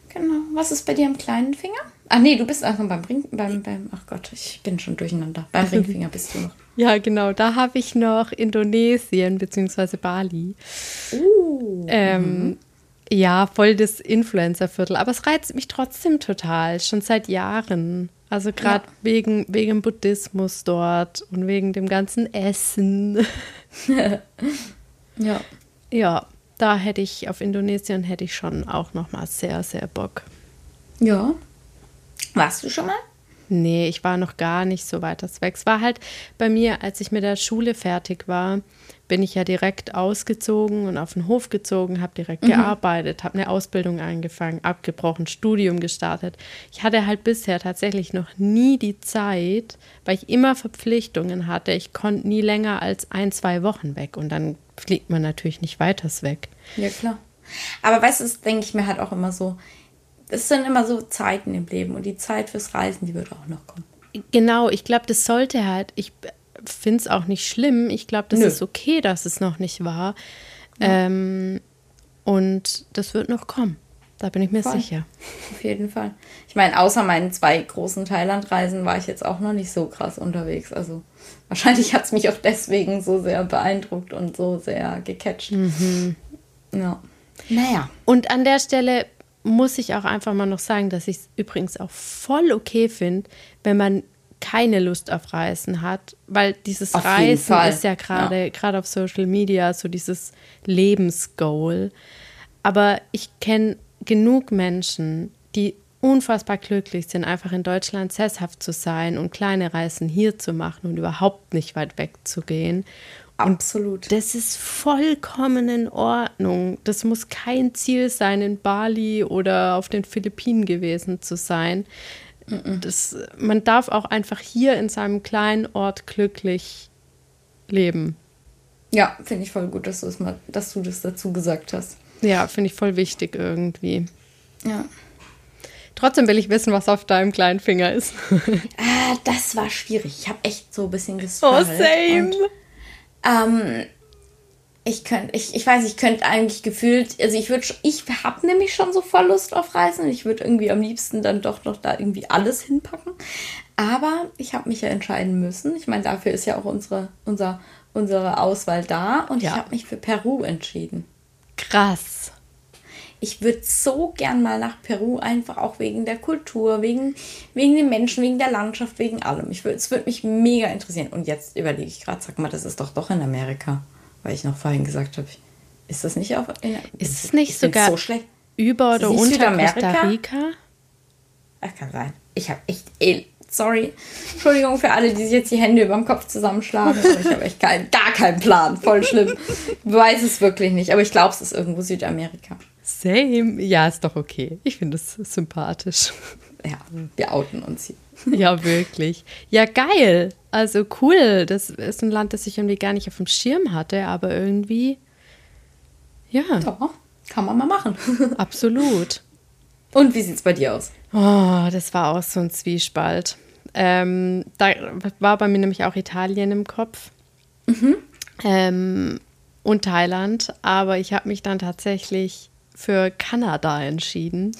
[SPEAKER 1] Genau. Was ist bei dir am kleinen Finger? Ach nee, du bist einfach beim Ring, beim, beim, ach Gott, ich bin schon durcheinander. Beim Ringfinger bist du noch.
[SPEAKER 2] Ja, genau. Da habe ich noch Indonesien bzw. Bali. Uh, ähm, mhm. Ja, voll das Influencer-Viertel. Aber es reizt mich trotzdem total, schon seit Jahren. Also gerade ja. wegen, wegen Buddhismus dort und wegen dem ganzen Essen. ja. Ja, da hätte ich auf Indonesien hätte ich schon auch noch mal sehr, sehr Bock.
[SPEAKER 1] Ja, warst du schon mal?
[SPEAKER 2] Nee, ich war noch gar nicht so weit das weg. Es war halt bei mir, als ich mit der Schule fertig war, bin ich ja direkt ausgezogen und auf den Hof gezogen, habe direkt mhm. gearbeitet, habe eine Ausbildung angefangen, abgebrochen, Studium gestartet. Ich hatte halt bisher tatsächlich noch nie die Zeit, weil ich immer Verpflichtungen hatte. Ich konnte nie länger als ein, zwei Wochen weg und dann fliegt man natürlich nicht weiters weg.
[SPEAKER 1] Ja, klar. Aber weißt du, das denke ich mir halt auch immer so es sind immer so Zeiten im Leben und die Zeit fürs Reisen, die wird auch noch kommen.
[SPEAKER 2] Genau, ich glaube, das sollte halt, ich finde es auch nicht schlimm. Ich glaube, das Nö. ist okay, dass es noch nicht war. Ja. Ähm, und das wird noch kommen. Da bin ich mir Voll. sicher.
[SPEAKER 1] Auf jeden Fall. Ich meine, außer meinen zwei großen Thailandreisen war ich jetzt auch noch nicht so krass unterwegs. Also wahrscheinlich hat es mich auch deswegen so sehr beeindruckt und so sehr gecatcht. Mhm.
[SPEAKER 2] Ja. Naja. Und an der Stelle muss ich auch einfach mal noch sagen, dass ich es übrigens auch voll okay finde, wenn man keine Lust auf Reisen hat, weil dieses auf Reisen ist ja gerade gerade auf Social Media so dieses Lebensgoal. Aber ich kenne genug Menschen, die unfassbar glücklich sind, einfach in Deutschland sesshaft zu sein und kleine Reisen hier zu machen und überhaupt nicht weit weg zu gehen.
[SPEAKER 1] Absolut.
[SPEAKER 2] Und das ist vollkommen in Ordnung. Das muss kein Ziel sein, in Bali oder auf den Philippinen gewesen zu sein. Das, man darf auch einfach hier in seinem kleinen Ort glücklich leben.
[SPEAKER 1] Ja, finde ich voll gut, dass du, das mal, dass du das dazu gesagt hast.
[SPEAKER 2] Ja, finde ich voll wichtig irgendwie.
[SPEAKER 1] Ja.
[SPEAKER 2] Trotzdem will ich wissen, was auf deinem kleinen Finger ist.
[SPEAKER 1] ah, das war schwierig. Ich habe echt so ein bisschen gestruggelt.
[SPEAKER 2] Oh, same.
[SPEAKER 1] Und, ähm, ich könnte, ich, ich weiß, ich könnte eigentlich gefühlt, also ich würde, ich habe nämlich schon so voll Lust auf Reisen und ich würde irgendwie am liebsten dann doch noch da irgendwie alles hinpacken. Aber ich habe mich ja entscheiden müssen. Ich meine, dafür ist ja auch unsere, unser, unsere Auswahl da und ja. ich habe mich für Peru entschieden.
[SPEAKER 2] Krass.
[SPEAKER 1] Ich würde so gern mal nach Peru, einfach auch wegen der Kultur, wegen, wegen den Menschen, wegen der Landschaft, wegen allem. Ich würd, es würde mich mega interessieren. Und jetzt überlege ich gerade, sag mal, das ist doch doch in Amerika. Weil ich noch vorhin gesagt habe, ist das nicht auch in
[SPEAKER 2] Ist es nicht sogar so schlecht? über oder unter Costa Rica?
[SPEAKER 1] Das kann sein. Ich habe echt, sorry, Entschuldigung für alle, die sich jetzt die Hände über dem Kopf zusammenschlagen. Ich habe echt kein, gar keinen Plan. Voll schlimm. Ich weiß es wirklich nicht. Aber ich glaube, es ist irgendwo Südamerika.
[SPEAKER 2] Same. Ja, ist doch okay. Ich finde es sympathisch.
[SPEAKER 1] Ja, wir outen uns hier.
[SPEAKER 2] Ja, wirklich. Ja, geil. Also cool. Das ist ein Land, das ich irgendwie gar nicht auf dem Schirm hatte, aber irgendwie. Ja.
[SPEAKER 1] Doch, kann man mal machen.
[SPEAKER 2] Absolut.
[SPEAKER 1] Und wie sieht es bei dir aus?
[SPEAKER 2] Oh, das war auch so ein Zwiespalt. Ähm, da war bei mir nämlich auch Italien im Kopf. Mhm. Ähm, und Thailand, aber ich habe mich dann tatsächlich für Kanada entschieden.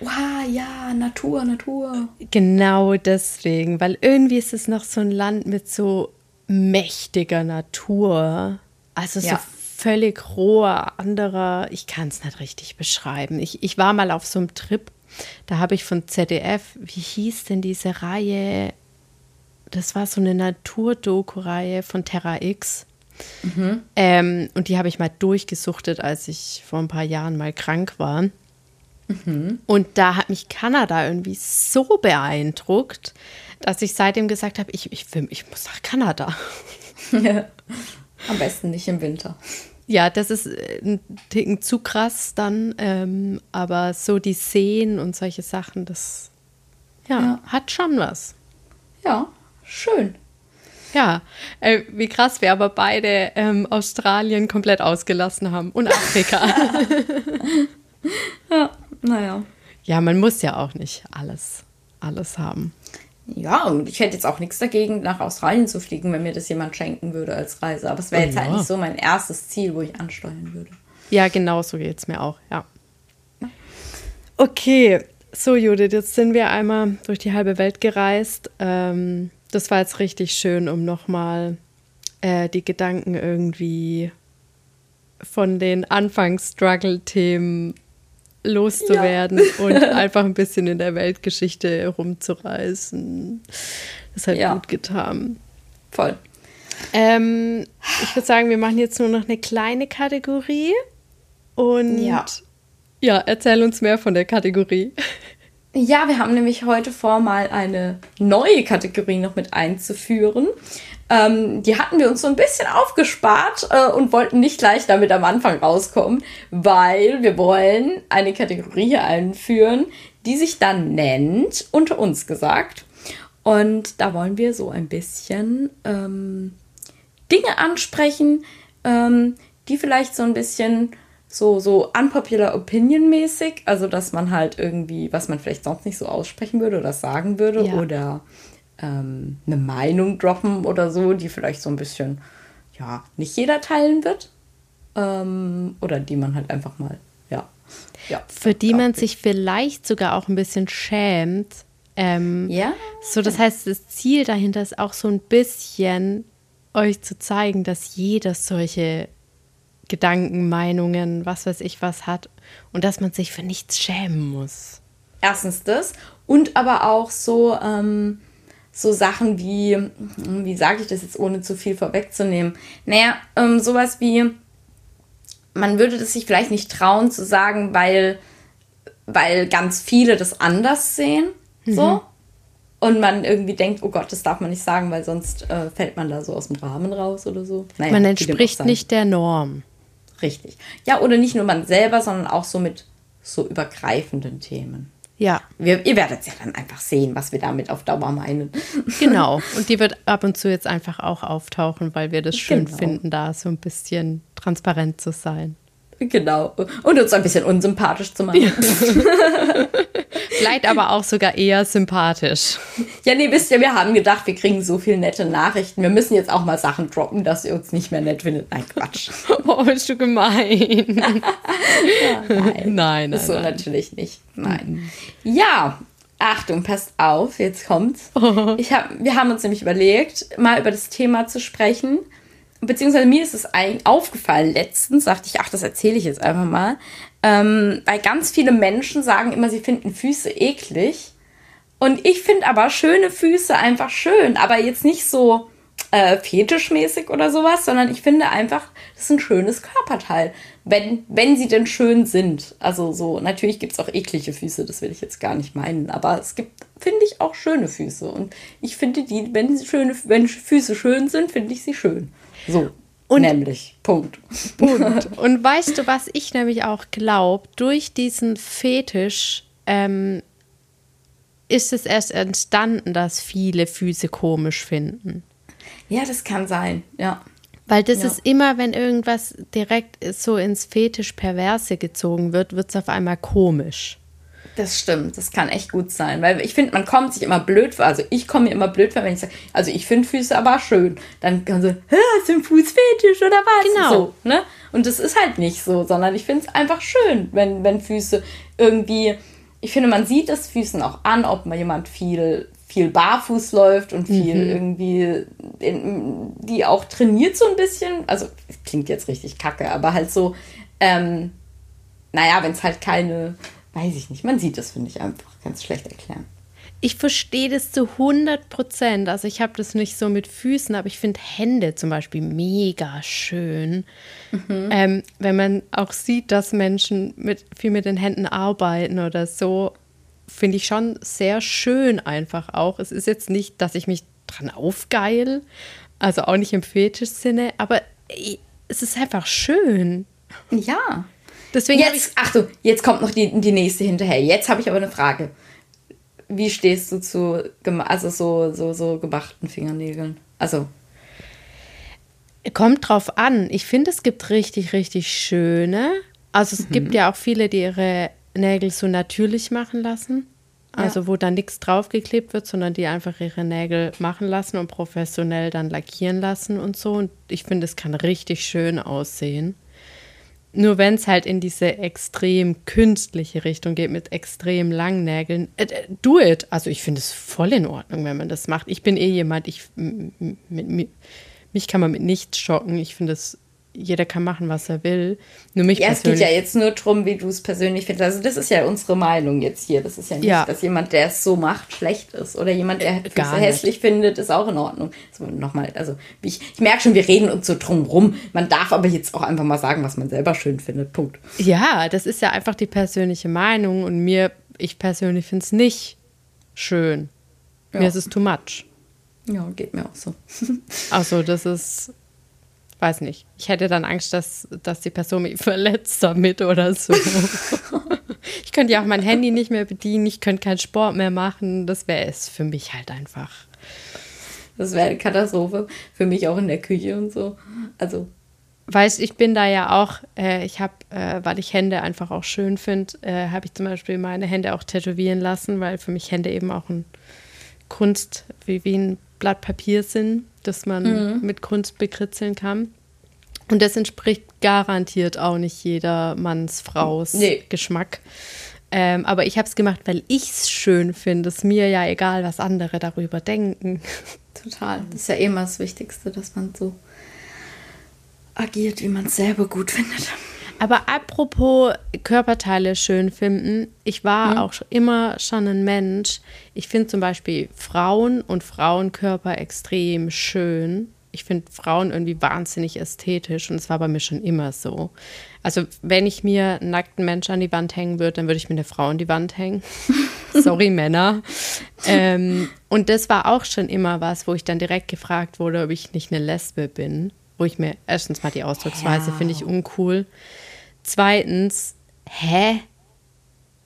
[SPEAKER 1] Wow, ja, Natur, Natur.
[SPEAKER 2] Genau deswegen, weil irgendwie ist es noch so ein Land mit so mächtiger Natur. Also so ja. völlig roher, anderer, ich kann es nicht richtig beschreiben. Ich, ich war mal auf so einem Trip, da habe ich von ZDF, wie hieß denn diese Reihe? Das war so eine Naturdoku-Reihe von Terra X. Mhm. Ähm, und die habe ich mal durchgesuchtet, als ich vor ein paar Jahren mal krank war. Mhm. Und da hat mich Kanada irgendwie so beeindruckt, dass ich seitdem gesagt habe, ich, ich, ich muss nach Kanada.
[SPEAKER 1] Ja. Am besten nicht im Winter.
[SPEAKER 2] Ja, das ist äh, ein Ticken zu krass dann, ähm, aber so die Seen und solche Sachen, das ja, ja. hat schon was.
[SPEAKER 1] Ja, schön.
[SPEAKER 2] Ja, äh, wie krass wir aber beide ähm, Australien komplett ausgelassen haben und Afrika.
[SPEAKER 1] ja, naja.
[SPEAKER 2] Ja, man muss ja auch nicht alles, alles haben.
[SPEAKER 1] Ja, und ich hätte jetzt auch nichts dagegen, nach Australien zu fliegen, wenn mir das jemand schenken würde als Reise. Aber es wäre jetzt halt ja. halt nicht so mein erstes Ziel, wo ich ansteuern würde.
[SPEAKER 2] Ja, genau so geht es mir auch, ja. Okay, so Judith, jetzt sind wir einmal durch die halbe Welt gereist. Ähm, das war jetzt richtig schön, um nochmal äh, die Gedanken irgendwie von den Anfangs-Struggle-Themen loszuwerden ja. und einfach ein bisschen in der Weltgeschichte rumzureisen. Das hat ja. gut getan.
[SPEAKER 1] Voll.
[SPEAKER 2] Ähm, ich würde sagen, wir machen jetzt nur noch eine kleine Kategorie. Und ja. ja, erzähl uns mehr von der Kategorie.
[SPEAKER 1] Ja, wir haben nämlich heute vor, mal eine neue Kategorie noch mit einzuführen. Ähm, die hatten wir uns so ein bisschen aufgespart äh, und wollten nicht gleich damit am Anfang rauskommen, weil wir wollen eine Kategorie hier einführen, die sich dann nennt, unter uns gesagt. Und da wollen wir so ein bisschen ähm, Dinge ansprechen, ähm, die vielleicht so ein bisschen so, so unpopular opinion mäßig, also dass man halt irgendwie, was man vielleicht sonst nicht so aussprechen würde oder sagen würde ja. oder ähm, eine Meinung droppen oder so, die vielleicht so ein bisschen, ja, nicht jeder teilen wird. Ähm, oder die man halt einfach mal, ja. ja
[SPEAKER 2] Für die man sich vielleicht sogar auch ein bisschen schämt. Ähm,
[SPEAKER 1] ja.
[SPEAKER 2] So, das heißt, das Ziel dahinter ist auch so ein bisschen euch zu zeigen, dass jeder solche Gedanken, Meinungen, was weiß ich was hat und dass man sich für nichts schämen muss.
[SPEAKER 1] Erstens das und aber auch so, ähm, so Sachen wie, wie sage ich das jetzt ohne zu viel vorwegzunehmen? Naja, ähm, sowas wie, man würde das sich vielleicht nicht trauen zu sagen, weil, weil ganz viele das anders sehen. Mhm. So. und man irgendwie denkt, oh Gott, das darf man nicht sagen, weil sonst äh, fällt man da so aus dem Rahmen raus oder so.
[SPEAKER 2] Naja, man entspricht nicht der Norm.
[SPEAKER 1] Richtig. Ja, oder nicht nur man selber, sondern auch so mit so übergreifenden Themen.
[SPEAKER 2] Ja.
[SPEAKER 1] Wir, ihr werdet ja dann einfach sehen, was wir damit auf Dauer meinen.
[SPEAKER 2] Genau. Und die wird ab und zu jetzt einfach auch auftauchen, weil wir das schön genau. finden, da so ein bisschen transparent zu sein.
[SPEAKER 1] Genau. Und uns ein bisschen unsympathisch zu machen. Ja.
[SPEAKER 2] Vielleicht aber auch sogar eher sympathisch.
[SPEAKER 1] Ja, nee, wisst ihr, wir haben gedacht, wir kriegen so viele nette Nachrichten. Wir müssen jetzt auch mal Sachen droppen, dass ihr uns nicht mehr nett findet. Nein, Quatsch.
[SPEAKER 2] Oh, bist du gemein. ja,
[SPEAKER 1] nein. Nein, nein. So nein. natürlich nicht. Nein. Ja, Achtung, passt auf, jetzt kommt's. Ich hab, wir haben uns nämlich überlegt, mal über das Thema zu sprechen beziehungsweise mir ist es aufgefallen letztens, dachte ich, ach, das erzähle ich jetzt einfach mal, ähm, weil ganz viele Menschen sagen immer, sie finden Füße eklig. Und ich finde aber schöne Füße einfach schön, aber jetzt nicht so äh, fetischmäßig oder sowas, sondern ich finde einfach, das ist ein schönes Körperteil, wenn, wenn sie denn schön sind. Also so, natürlich gibt es auch eklige Füße, das will ich jetzt gar nicht meinen, aber es gibt, finde ich, auch schöne Füße. Und ich finde die, wenn, schöne, wenn Füße schön sind, finde ich sie schön. So. Und, nämlich. Punkt.
[SPEAKER 2] Punkt. Und weißt du, was ich nämlich auch glaube? Durch diesen Fetisch ähm, ist es erst entstanden, dass viele Füße komisch finden.
[SPEAKER 1] Ja, das kann sein, ja.
[SPEAKER 2] Weil das ja. ist immer, wenn irgendwas direkt so ins Fetisch-Perverse gezogen wird, wird es auf einmal komisch.
[SPEAKER 1] Das stimmt, das kann echt gut sein, weil ich finde, man kommt sich immer blöd vor. Also ich komme mir immer blöd vor, wenn ich sage, also ich finde Füße aber schön. Dann kann so, hast du einen Fußfetisch oder was?
[SPEAKER 2] Genau.
[SPEAKER 1] So, ne? Und das ist halt nicht so, sondern ich finde es einfach schön, wenn, wenn Füße irgendwie, ich finde, man sieht es Füßen auch an, ob mal jemand viel, viel barfuß läuft und viel mhm. irgendwie, in, die auch trainiert so ein bisschen. Also klingt jetzt richtig kacke, aber halt so, ähm, naja, wenn es halt keine weiß ich nicht. Man sieht das, finde ich, einfach ganz schlecht erklären.
[SPEAKER 2] Ich verstehe das zu 100 Prozent. Also ich habe das nicht so mit Füßen, aber ich finde Hände zum Beispiel mega schön. Mhm. Ähm, wenn man auch sieht, dass Menschen mit, viel mit den Händen arbeiten oder so, finde ich schon sehr schön einfach auch. Es ist jetzt nicht, dass ich mich dran aufgeil, also auch nicht im Fetisch-Sinne, aber es ist einfach schön.
[SPEAKER 1] Ja, Deswegen jetzt, ach du, jetzt kommt noch die, die nächste hinterher. Jetzt habe ich aber eine Frage. Wie stehst du zu also so, so, so gemachten Fingernägeln? Also.
[SPEAKER 2] Kommt drauf an. Ich finde, es gibt richtig, richtig schöne. Also es mhm. gibt ja auch viele, die ihre Nägel so natürlich machen lassen. Also ja. wo dann nichts draufgeklebt wird, sondern die einfach ihre Nägel machen lassen und professionell dann lackieren lassen und so. Und ich finde, es kann richtig schön aussehen. Nur wenn es halt in diese extrem künstliche Richtung geht mit extrem langen Nägeln, äh, do it. Also ich finde es voll in Ordnung, wenn man das macht. Ich bin eh jemand, ich mit, mit, mich kann man mit nichts schocken. Ich finde es jeder kann machen, was er will. Nur mich
[SPEAKER 1] ja, es geht ja jetzt nur darum, wie du es persönlich findest. Also das ist ja unsere Meinung jetzt hier. Das ist ja nicht, ja. dass jemand, der es so macht, schlecht ist. Oder jemand, der es hässlich findet, ist auch in Ordnung. So, nochmal, also ich, ich merke schon, wir reden uns so drum rum. Man darf aber jetzt auch einfach mal sagen, was man selber schön findet. Punkt.
[SPEAKER 2] Ja, das ist ja einfach die persönliche Meinung. Und mir, ich persönlich finde es nicht schön. Ja. Mir ist es too much.
[SPEAKER 1] Ja, geht mir auch so.
[SPEAKER 2] Achso, das ist weiß nicht. Ich hätte dann Angst, dass, dass die Person mich verletzt damit oder so. ich könnte ja auch mein Handy nicht mehr bedienen, ich könnte keinen Sport mehr machen. Das wäre es für mich halt einfach.
[SPEAKER 1] Das wäre eine Katastrophe. Für mich auch in der Küche und so. Also.
[SPEAKER 2] Weißt, ich bin da ja auch, äh, ich habe, äh, weil ich Hände einfach auch schön finde, äh, habe ich zum Beispiel meine Hände auch tätowieren lassen, weil für mich Hände eben auch ein Kunst, wie, wie ein Blatt Papier sind das man mhm. mit Kunst bekritzeln kann. Und das entspricht garantiert auch nicht jeder Manns Fraus nee. Geschmack. Ähm, aber ich habe es gemacht, weil ich es schön finde. Es ist mir ja egal, was andere darüber denken.
[SPEAKER 1] Total. Das ist ja immer das Wichtigste, dass man so agiert, wie man es selber gut findet.
[SPEAKER 2] Aber apropos Körperteile schön finden, ich war mhm. auch immer schon ein Mensch. Ich finde zum Beispiel Frauen und Frauenkörper extrem schön. Ich finde Frauen irgendwie wahnsinnig ästhetisch und es war bei mir schon immer so. Also wenn ich mir einen nackten Mensch an die Wand hängen würde, dann würde ich mir eine Frau an die Wand hängen. Sorry, Männer. Ähm, und das war auch schon immer was, wo ich dann direkt gefragt wurde, ob ich nicht eine Lesbe bin. Wo ich mir erstens mal die Ausdrucksweise ja. finde ich uncool. Zweitens, hä?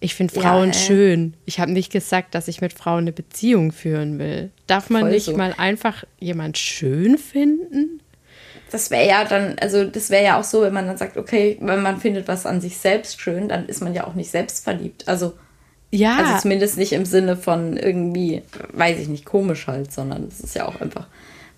[SPEAKER 2] Ich finde Frauen ja, schön. Ich habe nicht gesagt, dass ich mit Frauen eine Beziehung führen will. Darf man Voll nicht so. mal einfach jemand schön finden?
[SPEAKER 1] Das wäre ja dann, also das wäre ja auch so, wenn man dann sagt, okay, wenn man findet was an sich selbst schön, dann ist man ja auch nicht selbst verliebt. Also ja. Also zumindest nicht im Sinne von irgendwie, weiß ich nicht, komisch halt, sondern es ist ja auch einfach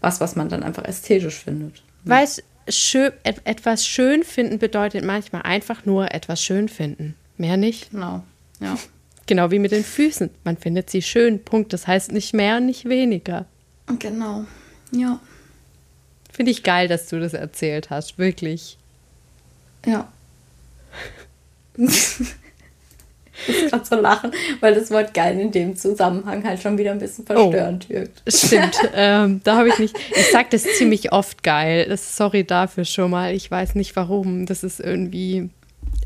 [SPEAKER 1] was, was man dann einfach ästhetisch findet.
[SPEAKER 2] Weißt schön, etwas schön finden bedeutet manchmal einfach nur etwas schön finden. Mehr nicht.
[SPEAKER 1] Genau. Ja.
[SPEAKER 2] Genau wie mit den Füßen. Man findet sie schön. Punkt. Das heißt nicht mehr, nicht weniger.
[SPEAKER 1] Genau. Ja.
[SPEAKER 2] Finde ich geil, dass du das erzählt hast. Wirklich.
[SPEAKER 1] Ja. Ich muss gerade so lachen, weil das Wort geil in dem Zusammenhang halt schon wieder ein bisschen verstörend oh, wirkt.
[SPEAKER 2] Stimmt, ähm, da habe ich nicht. Ich sage das ziemlich oft geil. Das, sorry dafür schon mal. Ich weiß nicht warum. Das ist irgendwie.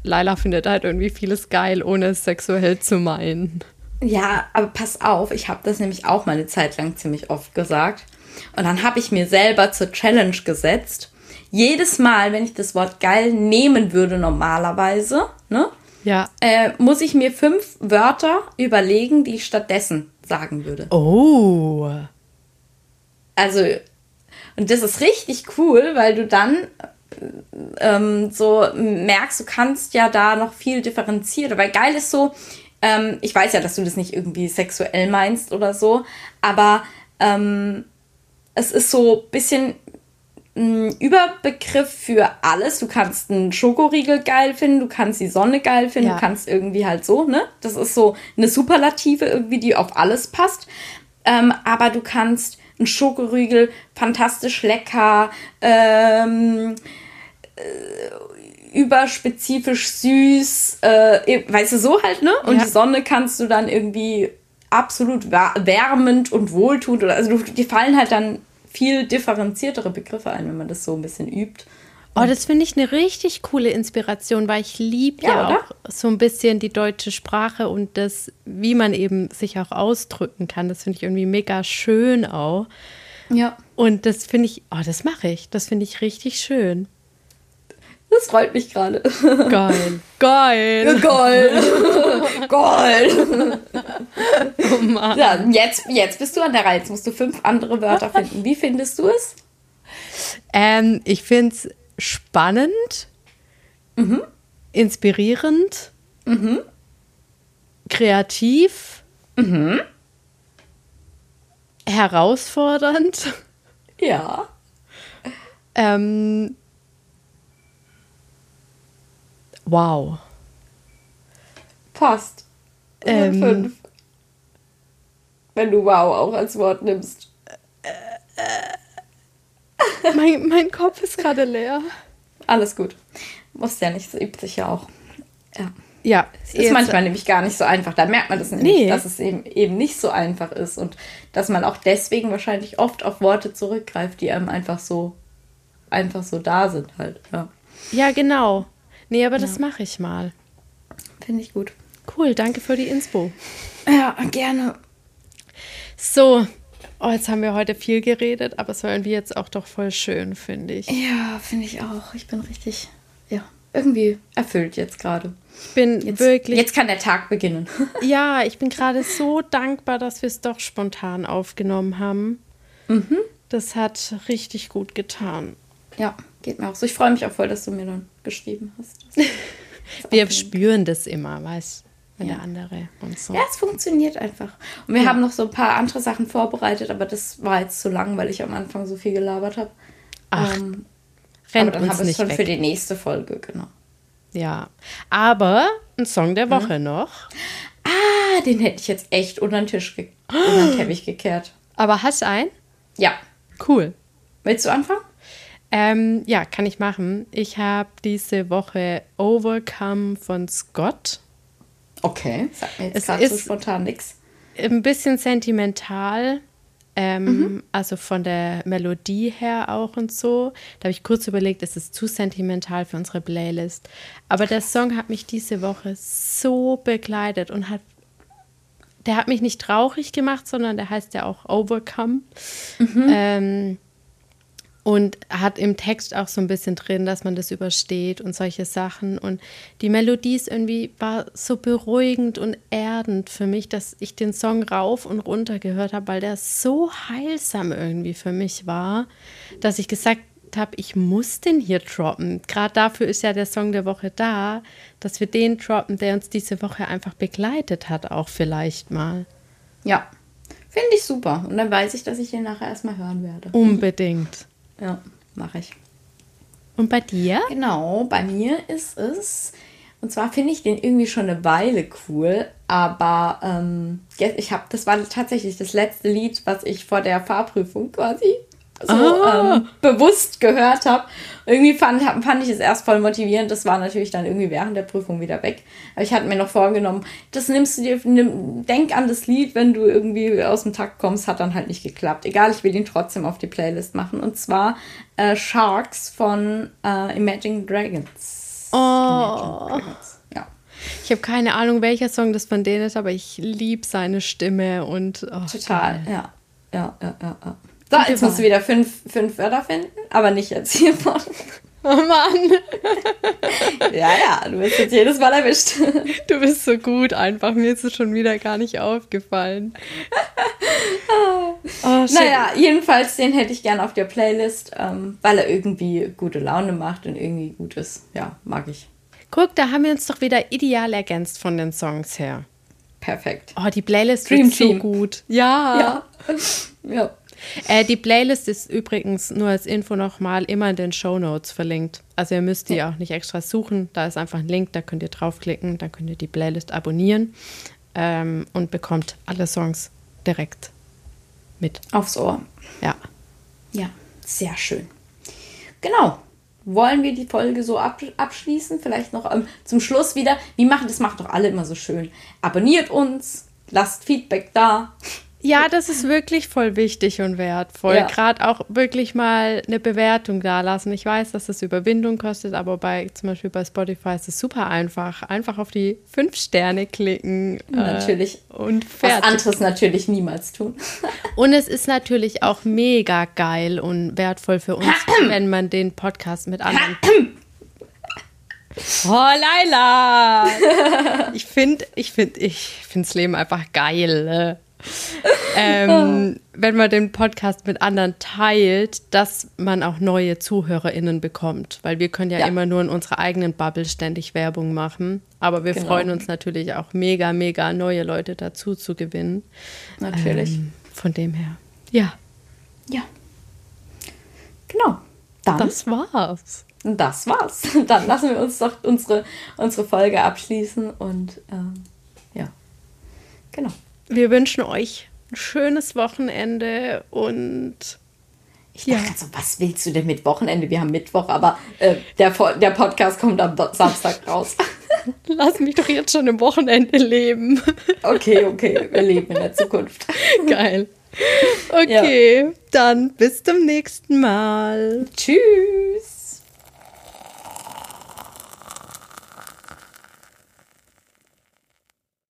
[SPEAKER 2] Laila findet halt irgendwie vieles geil, ohne es sexuell zu meinen.
[SPEAKER 1] Ja, aber pass auf, ich habe das nämlich auch mal eine Zeit lang ziemlich oft gesagt. Und dann habe ich mir selber zur Challenge gesetzt. Jedes Mal, wenn ich das Wort geil nehmen würde, normalerweise, ne?
[SPEAKER 2] Ja.
[SPEAKER 1] äh, muss ich mir fünf Wörter überlegen, die ich stattdessen sagen würde.
[SPEAKER 2] Oh.
[SPEAKER 1] Also, und das ist richtig cool, weil du dann ähm, so merkst, du kannst ja da noch viel differenzieren. Weil geil ist so, ähm, ich weiß ja, dass du das nicht irgendwie sexuell meinst oder so, aber ähm, es ist so ein bisschen ein Überbegriff für alles. Du kannst einen Schokoriegel geil finden, du kannst die Sonne geil finden, ja. du kannst irgendwie halt so, ne? Das ist so eine Superlative irgendwie, die auf alles passt. Ähm, aber du kannst einen Schokoriegel fantastisch lecker, ähm, äh, überspezifisch süß, äh, weißt du, so halt, ne? Und ja. die Sonne kannst du dann irgendwie absolut wärmend und wohltuend oder also die fallen halt dann viel differenziertere Begriffe ein, wenn man das so ein bisschen übt.
[SPEAKER 2] Oh, das finde ich eine richtig coole Inspiration, weil ich liebe ja, ja auch so ein bisschen die deutsche Sprache und das, wie man eben sich auch ausdrücken kann. Das finde ich irgendwie mega schön auch.
[SPEAKER 1] Ja.
[SPEAKER 2] Und das finde ich, oh, das mache ich. Das finde ich richtig schön.
[SPEAKER 1] Das freut mich gerade.
[SPEAKER 2] Geil. Geil.
[SPEAKER 1] Geil. Geil. Oh Mann. Ja, jetzt, jetzt bist du an der Reihe. Jetzt musst du fünf andere Wörter finden. Wie findest du es?
[SPEAKER 2] Ähm, ich finde es spannend,
[SPEAKER 1] mhm.
[SPEAKER 2] inspirierend,
[SPEAKER 1] mhm.
[SPEAKER 2] kreativ,
[SPEAKER 1] mhm.
[SPEAKER 2] herausfordernd.
[SPEAKER 1] Ja.
[SPEAKER 2] Ähm, Wow.
[SPEAKER 1] Fast. Ähm, fünf. Wenn du wow auch als Wort nimmst.
[SPEAKER 2] mein, mein Kopf ist gerade leer.
[SPEAKER 1] Alles gut. Muss ja nicht, so übt sich ja auch. Ja.
[SPEAKER 2] Ja.
[SPEAKER 1] Es ist manchmal nämlich gar nicht so einfach. Da merkt man das nämlich, nee. dass es eben, eben nicht so einfach ist und dass man auch deswegen wahrscheinlich oft auf Worte zurückgreift, die einem einfach so einfach so da sind halt. Ja,
[SPEAKER 2] ja genau. Nee, aber ja. das mache ich mal.
[SPEAKER 1] Finde ich gut.
[SPEAKER 2] Cool, danke für die Inspo.
[SPEAKER 1] Ja, gerne.
[SPEAKER 2] So, oh, jetzt haben wir heute viel geredet, aber es war irgendwie jetzt auch doch voll schön, finde ich.
[SPEAKER 1] Ja, finde ich auch. Ich bin richtig, ja, irgendwie erfüllt jetzt gerade.
[SPEAKER 2] Ich bin
[SPEAKER 1] jetzt,
[SPEAKER 2] wirklich.
[SPEAKER 1] Jetzt kann der Tag beginnen.
[SPEAKER 2] ja, ich bin gerade so dankbar, dass wir es doch spontan aufgenommen haben.
[SPEAKER 1] Mhm.
[SPEAKER 2] Das hat richtig gut getan.
[SPEAKER 1] Ja, geht mir auch so. Ich freue mich auch voll, dass du mir dann geschrieben hast.
[SPEAKER 2] wir spüren das immer, weißt wenn ja. der andere und so.
[SPEAKER 1] Ja, es funktioniert einfach. Und wir ja. haben noch so ein paar andere Sachen vorbereitet, aber das war jetzt zu lang, weil ich am Anfang so viel gelabert habe.
[SPEAKER 2] Ach, ähm, rennt aber dann haben wir es schon weg.
[SPEAKER 1] für die nächste Folge, genau.
[SPEAKER 2] Ja, aber ein Song der Woche mhm. noch.
[SPEAKER 1] Ah, den hätte ich jetzt echt unter den Tisch, ge unter den Teppich gekehrt.
[SPEAKER 2] Aber hast du einen?
[SPEAKER 1] Ja.
[SPEAKER 2] Cool.
[SPEAKER 1] Willst du anfangen?
[SPEAKER 2] Ähm, ja, kann ich machen. Ich habe diese Woche Overcome von Scott.
[SPEAKER 1] Okay, sagt mir jetzt gerade so spontan nichts.
[SPEAKER 2] Ein bisschen sentimental. Ähm, mhm. Also von der Melodie her auch und so. Da habe ich kurz überlegt, ist es zu sentimental für unsere Playlist. Aber der Song hat mich diese Woche so begleitet und hat der hat mich nicht traurig gemacht, sondern der heißt ja auch Overcome. Mhm. Ähm, und hat im Text auch so ein bisschen drin, dass man das übersteht und solche Sachen. Und die Melodie ist irgendwie war so beruhigend und erdend für mich, dass ich den Song rauf und runter gehört habe, weil der so heilsam irgendwie für mich war, dass ich gesagt habe, ich muss den hier droppen. Gerade dafür ist ja der Song der Woche da, dass wir den droppen, der uns diese Woche einfach begleitet hat, auch vielleicht mal.
[SPEAKER 1] Ja, finde ich super. Und dann weiß ich, dass ich den nachher erstmal hören werde.
[SPEAKER 2] Unbedingt.
[SPEAKER 1] Ja, mache ich.
[SPEAKER 2] Und bei dir?
[SPEAKER 1] Genau, bei mir ist es. Und zwar finde ich den irgendwie schon eine Weile cool, aber ähm, ich habe, das war tatsächlich das letzte Lied, was ich vor der Fahrprüfung quasi so ah. ähm, bewusst gehört habe. Irgendwie fand, fand ich es erst voll motivierend. Das war natürlich dann irgendwie während der Prüfung wieder weg. Aber ich hatte mir noch vorgenommen, das nimmst du dir, nimm, denk an das Lied, wenn du irgendwie aus dem Takt kommst, hat dann halt nicht geklappt. Egal, ich will ihn trotzdem auf die Playlist machen. Und zwar äh, Sharks von äh, Imagine Dragons.
[SPEAKER 2] Oh. Imagine Dragons. Ja. Ich habe keine Ahnung, welcher Song das von denen ist, aber ich liebe seine Stimme und. Oh,
[SPEAKER 1] Total, geil. ja. Ja, ja, ja, ja. So, jetzt musst du wieder fünf, fünf Wörter finden, aber nicht jetzt hiervon.
[SPEAKER 2] Oh Mann.
[SPEAKER 1] ja, ja, du bist jetzt jedes Mal erwischt.
[SPEAKER 2] Du bist so gut einfach. Mir ist es schon wieder gar nicht aufgefallen.
[SPEAKER 1] oh, naja, jedenfalls den hätte ich gerne auf der Playlist, ähm, weil er irgendwie gute Laune macht und irgendwie gut ist. Ja, mag ich.
[SPEAKER 2] Guck, da haben wir uns doch wieder ideal ergänzt von den Songs her.
[SPEAKER 1] Perfekt.
[SPEAKER 2] Oh, die Playlist ist so gut.
[SPEAKER 1] Ja. Ja. ja.
[SPEAKER 2] Äh, die Playlist ist übrigens nur als Info nochmal immer in den Show Notes verlinkt. Also ihr müsst die auch nicht extra suchen. Da ist einfach ein Link, da könnt ihr draufklicken, dann könnt ihr die Playlist abonnieren ähm, und bekommt alle Songs direkt mit.
[SPEAKER 1] Aufs Ohr.
[SPEAKER 2] Ja.
[SPEAKER 1] Ja, sehr schön. Genau. Wollen wir die Folge so abschließen? Vielleicht noch ähm, zum Schluss wieder. Wie machen das macht doch alle immer so schön. Abonniert uns, lasst Feedback da.
[SPEAKER 2] Ja, das ist wirklich voll wichtig und wertvoll. Ja. Gerade auch wirklich mal eine Bewertung da lassen. Ich weiß, dass das Überwindung kostet, aber bei zum Beispiel bei Spotify ist es super einfach. Einfach auf die fünf Sterne klicken.
[SPEAKER 1] Äh, natürlich.
[SPEAKER 2] Äh, und fertig.
[SPEAKER 1] Was anderes natürlich niemals tun.
[SPEAKER 2] und es ist natürlich auch mega geil und wertvoll für uns, wenn man den Podcast mit anderen. Oh, Laila! Ich finde, ich finde, ich finde das Leben einfach geil. Ähm, wenn man den Podcast mit anderen teilt, dass man auch neue ZuhörerInnen bekommt. Weil wir können ja, ja. immer nur in unserer eigenen Bubble ständig Werbung machen. Aber wir genau. freuen uns natürlich auch mega, mega neue Leute dazu zu gewinnen.
[SPEAKER 1] Natürlich. Ähm,
[SPEAKER 2] von dem her. Ja.
[SPEAKER 1] Ja. Genau.
[SPEAKER 2] Dann, das war's.
[SPEAKER 1] Das war's. Dann lassen wir uns doch unsere, unsere Folge abschließen und ähm, ja. Genau
[SPEAKER 2] wir wünschen euch ein schönes Wochenende und
[SPEAKER 1] ich dachte ja. so, was willst du denn mit Wochenende? Wir haben Mittwoch, aber äh, der, der Podcast kommt am Samstag raus.
[SPEAKER 2] Lass mich doch jetzt schon im Wochenende leben.
[SPEAKER 1] Okay, okay, wir leben in der Zukunft.
[SPEAKER 2] Geil. Okay, ja. dann bis zum nächsten Mal.
[SPEAKER 1] Tschüss.